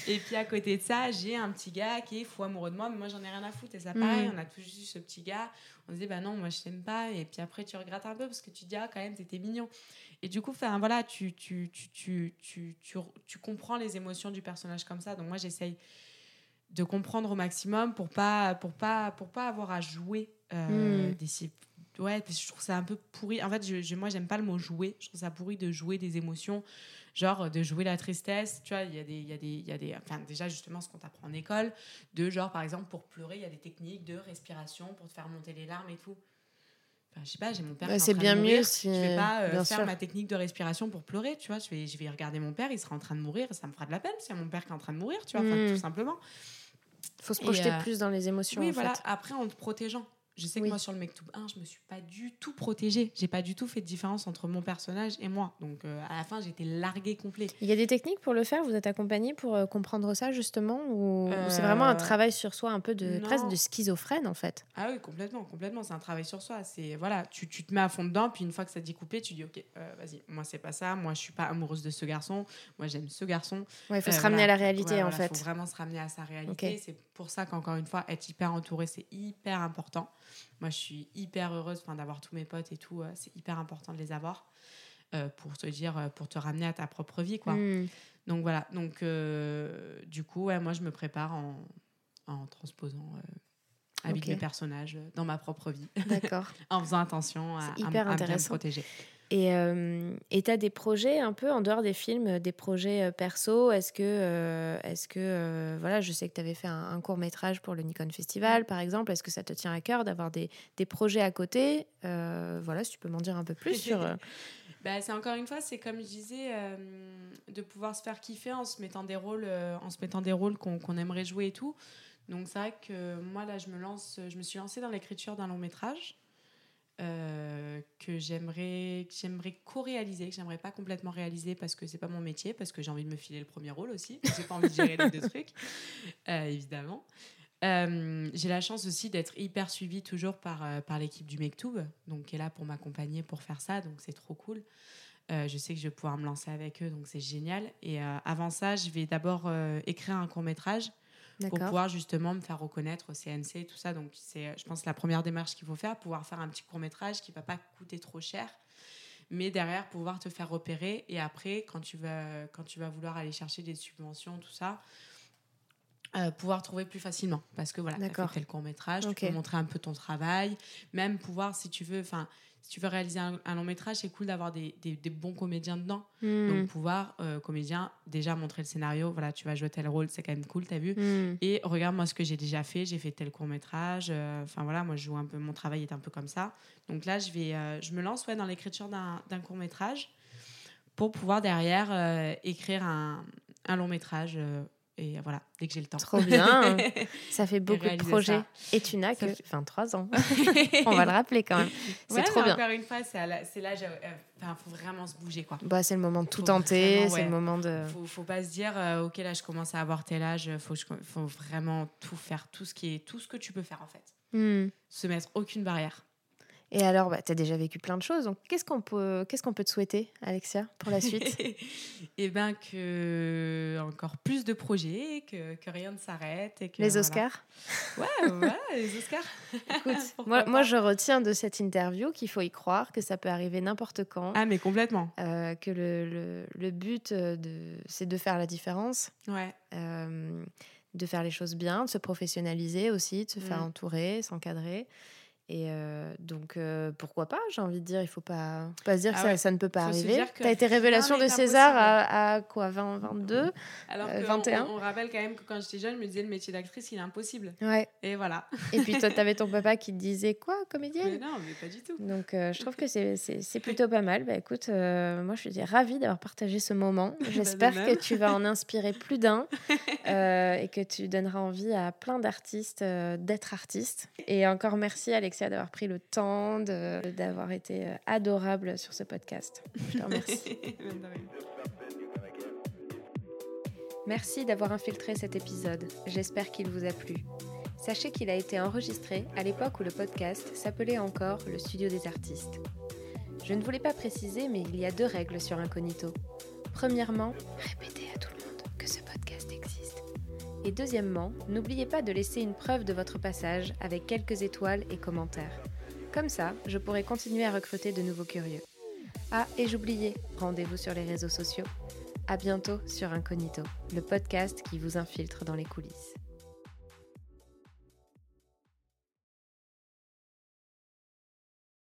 [SPEAKER 4] Et puis à côté de ça, j'ai un petit gars qui est fou amoureux de moi, mais moi j'en ai rien à foutre. Et ça, pareil,
[SPEAKER 1] Mhm.
[SPEAKER 4] on a tous eu ce petit gars. On se dit, bah non, moi je t'aime pas. Et puis après, tu regrettes un peu parce que tu te dis, ah, quand même, t'étais mignon. Et du coup, enfin, voilà, tu, tu, tu, tu, tu, tu, tu comprends les émotions du personnage comme ça. Donc moi, j'essaye de comprendre au maximum pour pas, pour pas, pour pas avoir à jouer euh,
[SPEAKER 1] Mhm.
[SPEAKER 4] des Ouais, je trouve ça un peu pourri. En fait, je, je- moi, j'aime pas le mot jouer. Je trouve ça pourri de jouer des émotions genre de jouer la tristesse, tu vois, il y a des, il y a des, il y a des, enfin déjà justement ce qu'on t'apprend en école, de genre par exemple pour pleurer, il y a des techniques de respiration pour te faire monter les larmes et tout. Enfin, je sais pas, j'ai mon père.
[SPEAKER 1] C'est bien mieux si-
[SPEAKER 4] Je vais pas euh, faire
[SPEAKER 1] sûr.
[SPEAKER 4] ma technique de respiration pour pleurer, tu vois. Je vais, je vais regarder mon père, il sera en train de mourir, ça me fera de la peine s'il y a mon père qui est en train de mourir, tu vois, enfin,
[SPEAKER 1] Mm.
[SPEAKER 4] tout simplement.
[SPEAKER 1] faut se
[SPEAKER 4] Et,
[SPEAKER 1] projeter
[SPEAKER 4] euh,
[SPEAKER 1] plus dans les émotions.
[SPEAKER 4] Oui,
[SPEAKER 1] en
[SPEAKER 4] voilà.
[SPEAKER 1] fait.
[SPEAKER 4] Après, en te protégeant. Je sais que
[SPEAKER 1] Oui.
[SPEAKER 4] moi, sur le Mektoub 1, je me suis pas du tout protégée. J'ai pas du tout fait de différence entre mon personnage et moi. Donc, euh, à la fin, j'étais larguée complet.
[SPEAKER 1] Il y a des techniques pour le faire? Vous êtes accompagné pour euh, comprendre ça justement? Ou, c'est vraiment un
[SPEAKER 4] Euh,
[SPEAKER 1] travail sur soi un peu de
[SPEAKER 4] non.
[SPEAKER 1] presque de schizophrène en fait?
[SPEAKER 4] Ah oui, complètement, complètement. C'est un travail sur soi. C'est voilà, tu, tu te mets à fond dedans, puis une fois que ça te dit couper, tu dis ok, vas-y, moi c'est pas ça, moi je suis pas amoureuse de ce garçon, moi j'aime ce garçon.
[SPEAKER 1] Ouais, il faut
[SPEAKER 4] Euh,
[SPEAKER 1] se ramener
[SPEAKER 4] voilà.
[SPEAKER 1] à la réalité
[SPEAKER 4] Ouais,
[SPEAKER 1] en
[SPEAKER 4] voilà,
[SPEAKER 1] fait.
[SPEAKER 4] faut vraiment se ramener à sa réalité. C'est pour ça qu'encore une fois, être hyper entouré, c'est hyper important. Moi, je suis hyper heureuse d'avoir tous mes potes et tout. euh, c'est hyper important de les avoir euh, pour te dire, euh, pour te ramener à ta propre vie, quoi.
[SPEAKER 1] Hmm.
[SPEAKER 4] Donc voilà. Donc du coup, ouais, moi, je me prépare en, en transposant. avec
[SPEAKER 1] Ok.
[SPEAKER 4] mes personnages dans ma propre vie,
[SPEAKER 1] D'accord.
[SPEAKER 4] en faisant attention à, à- à bien me protéger.
[SPEAKER 1] Et euh, tu as des projets un peu en dehors des films, euh, des projets euh, perso? Est-ce que, euh, est-ce que voilà, je sais que tu avais fait un, court métrage pour le Nikon Festival, par exemple. Est-ce que ça te tient à cœur d'avoir des, des projets à côté? Voilà, si tu peux m'en dire un peu plus sur.
[SPEAKER 4] Bah, c'est encore une fois, c'est comme je disais, de pouvoir se faire kiffer en se mettant des rôles, en se mettant des rôles qu'on qu'on aimerait jouer et tout. Donc c'est vrai que moi là, je me lance, je me suis lancée dans l'écriture d'un long métrage euh, que j'aimerais, que j'aimerais co-réaliser, que j'aimerais pas complètement réaliser parce que c'est pas mon métier, parce que j'ai envie de me filer le premier rôle aussi. J'ai pas envie de gérer les deux trucs, euh, évidemment. Euh, j'ai la chance aussi d'être hyper suivie toujours par, par l'équipe du Mektoub, donc qui est là pour m'accompagner pour faire ça, donc c'est trop cool. Je sais que je vais pouvoir me lancer avec eux, donc c'est génial. Et avant ça, je vais d'abord écrire un court métrage pour pouvoir justement me faire reconnaître au CNC et tout ça. Donc c'est, je pense, la première démarche qu'il faut faire, pouvoir faire un petit court métrage qui va pas coûter trop cher, mais derrière pouvoir te faire repérer. Et après, quand tu vas, quand tu vas vouloir aller chercher des subventions, tout ça. euh, pouvoir trouver plus facilement parce que voilà, tu
[SPEAKER 1] D'accord.
[SPEAKER 4] fait tel court métrage,
[SPEAKER 1] Ok.
[SPEAKER 4] tu peux montrer un peu ton travail, même pouvoir si tu veux, enfin si tu veux réaliser un, un long métrage, c'est cool d'avoir des, des- des bons comédiens dedans.
[SPEAKER 1] Hmm.
[SPEAKER 4] Donc pouvoir, euh, comédien, déjà montrer le scénario, voilà, tu vas jouer tel rôle, c'est quand même cool, t'as vu.
[SPEAKER 1] Hmm.
[SPEAKER 4] Et regarde moi ce que j'ai déjà fait, j'ai fait tel court métrage, enfin voilà, moi je joue un peu, mon travail est un peu comme ça. Donc là je vais, euh, je me lance ouais, dans l'écriture d'un court métrage pour pouvoir derrière euh, écrire un, un long métrage. Et voilà, dès que j'ai le temps.
[SPEAKER 1] Trop bien. Ça fait beaucoup de projets.
[SPEAKER 4] ça.
[SPEAKER 1] Et tu n'as que
[SPEAKER 4] fait-
[SPEAKER 1] 23 ans. On va le rappeler quand même. C'est
[SPEAKER 4] Ouais,
[SPEAKER 1] trop bien.
[SPEAKER 4] Encore une fois, c'est j'ai- euh, enfin, faut vraiment se bouger quoi.
[SPEAKER 1] Bah, c'est le moment de tout
[SPEAKER 4] Faut
[SPEAKER 1] tenter.
[SPEAKER 4] vraiment,
[SPEAKER 1] C'est
[SPEAKER 4] ouais.
[SPEAKER 1] le moment de.
[SPEAKER 4] Faut, faut pas se dire, euh, ok, là, je commence à avoir tel âge, faut, faut vraiment tout faire, tout ce, qui est, tout ce que tu peux faire, en fait.
[SPEAKER 1] Hmm.
[SPEAKER 4] Se mettre aucune barrière.
[SPEAKER 1] Et alors, bah, tu as déjà vécu plein de choses. Donc, qu'est-ce qu'on peut, qu'est-ce qu'on peut te souhaiter, Alexia, pour la suite
[SPEAKER 4] Eh bien, que encore plus de projets, que, que rien ne s'arrête. Et que,
[SPEAKER 1] Les
[SPEAKER 4] voilà.
[SPEAKER 1] Oscars
[SPEAKER 4] Ouais, ouais, les Oscars.
[SPEAKER 1] Écoute, moi, moi, je retiens de cette interview qu'il faut y croire, que ça peut arriver n'importe quand.
[SPEAKER 4] Ah, mais complètement.
[SPEAKER 1] euh, que le, le, le but, euh, de, c'est de faire la différence,
[SPEAKER 4] Ouais.
[SPEAKER 1] euh, de faire les choses bien, de se professionnaliser aussi, de se faire
[SPEAKER 4] Mm.
[SPEAKER 1] entourer, s'encadrer. Et euh, donc, euh, pourquoi pas J'ai envie de dire, il faut pas, faut pas se dire
[SPEAKER 4] Ah
[SPEAKER 1] que ça,
[SPEAKER 4] ouais.
[SPEAKER 1] ça ne peut pas
[SPEAKER 4] Faut
[SPEAKER 1] arriver. Tu as été révélation de César à, à quoi 20, 22
[SPEAKER 4] Alors
[SPEAKER 1] Euh,
[SPEAKER 4] que
[SPEAKER 1] 21.
[SPEAKER 4] On, on rappelle quand même que quand j'étais jeune, je me disais le métier d'actrice, il est impossible.
[SPEAKER 1] Ouais.
[SPEAKER 4] Et voilà.
[SPEAKER 1] Et puis toi, tu avais ton papa qui te disait quoi,
[SPEAKER 4] Mais
[SPEAKER 1] comédienne
[SPEAKER 4] non, mais pas du tout.
[SPEAKER 1] Donc, euh, je trouve que c'est- plutôt pas mal. Bah, écoute, euh, moi, je suis ravie d'avoir partagé ce moment. J'espère
[SPEAKER 4] Bah, de
[SPEAKER 1] que tu vas en inspirer plus d'un euh, et que tu donneras envie à plein d'artistes euh, d'être artistes. Et encore merci, Alexia, d'avoir pris le temps, de- d'avoir été euh, adorable sur ce podcast. Je te remercie. Merci d'avoir infiltré cet épisode. J'espère qu'il vous a plu. Sachez qu'il a été enregistré à l'époque où le podcast s'appelait encore le Studio des artistes. Je ne voulais pas préciser, mais il y a deux règles sur Incognito. Premièrement, répétez à tout le monde Et deuxièmement, n'oubliez pas de laisser une preuve de votre passage avec quelques étoiles et commentaires. Comme ça, je pourrai continuer à recruter de nouveaux curieux. Ah, et j'oubliais, rendez-vous sur les réseaux sociaux. À bientôt sur Incognito, le podcast qui vous infiltre dans les coulisses.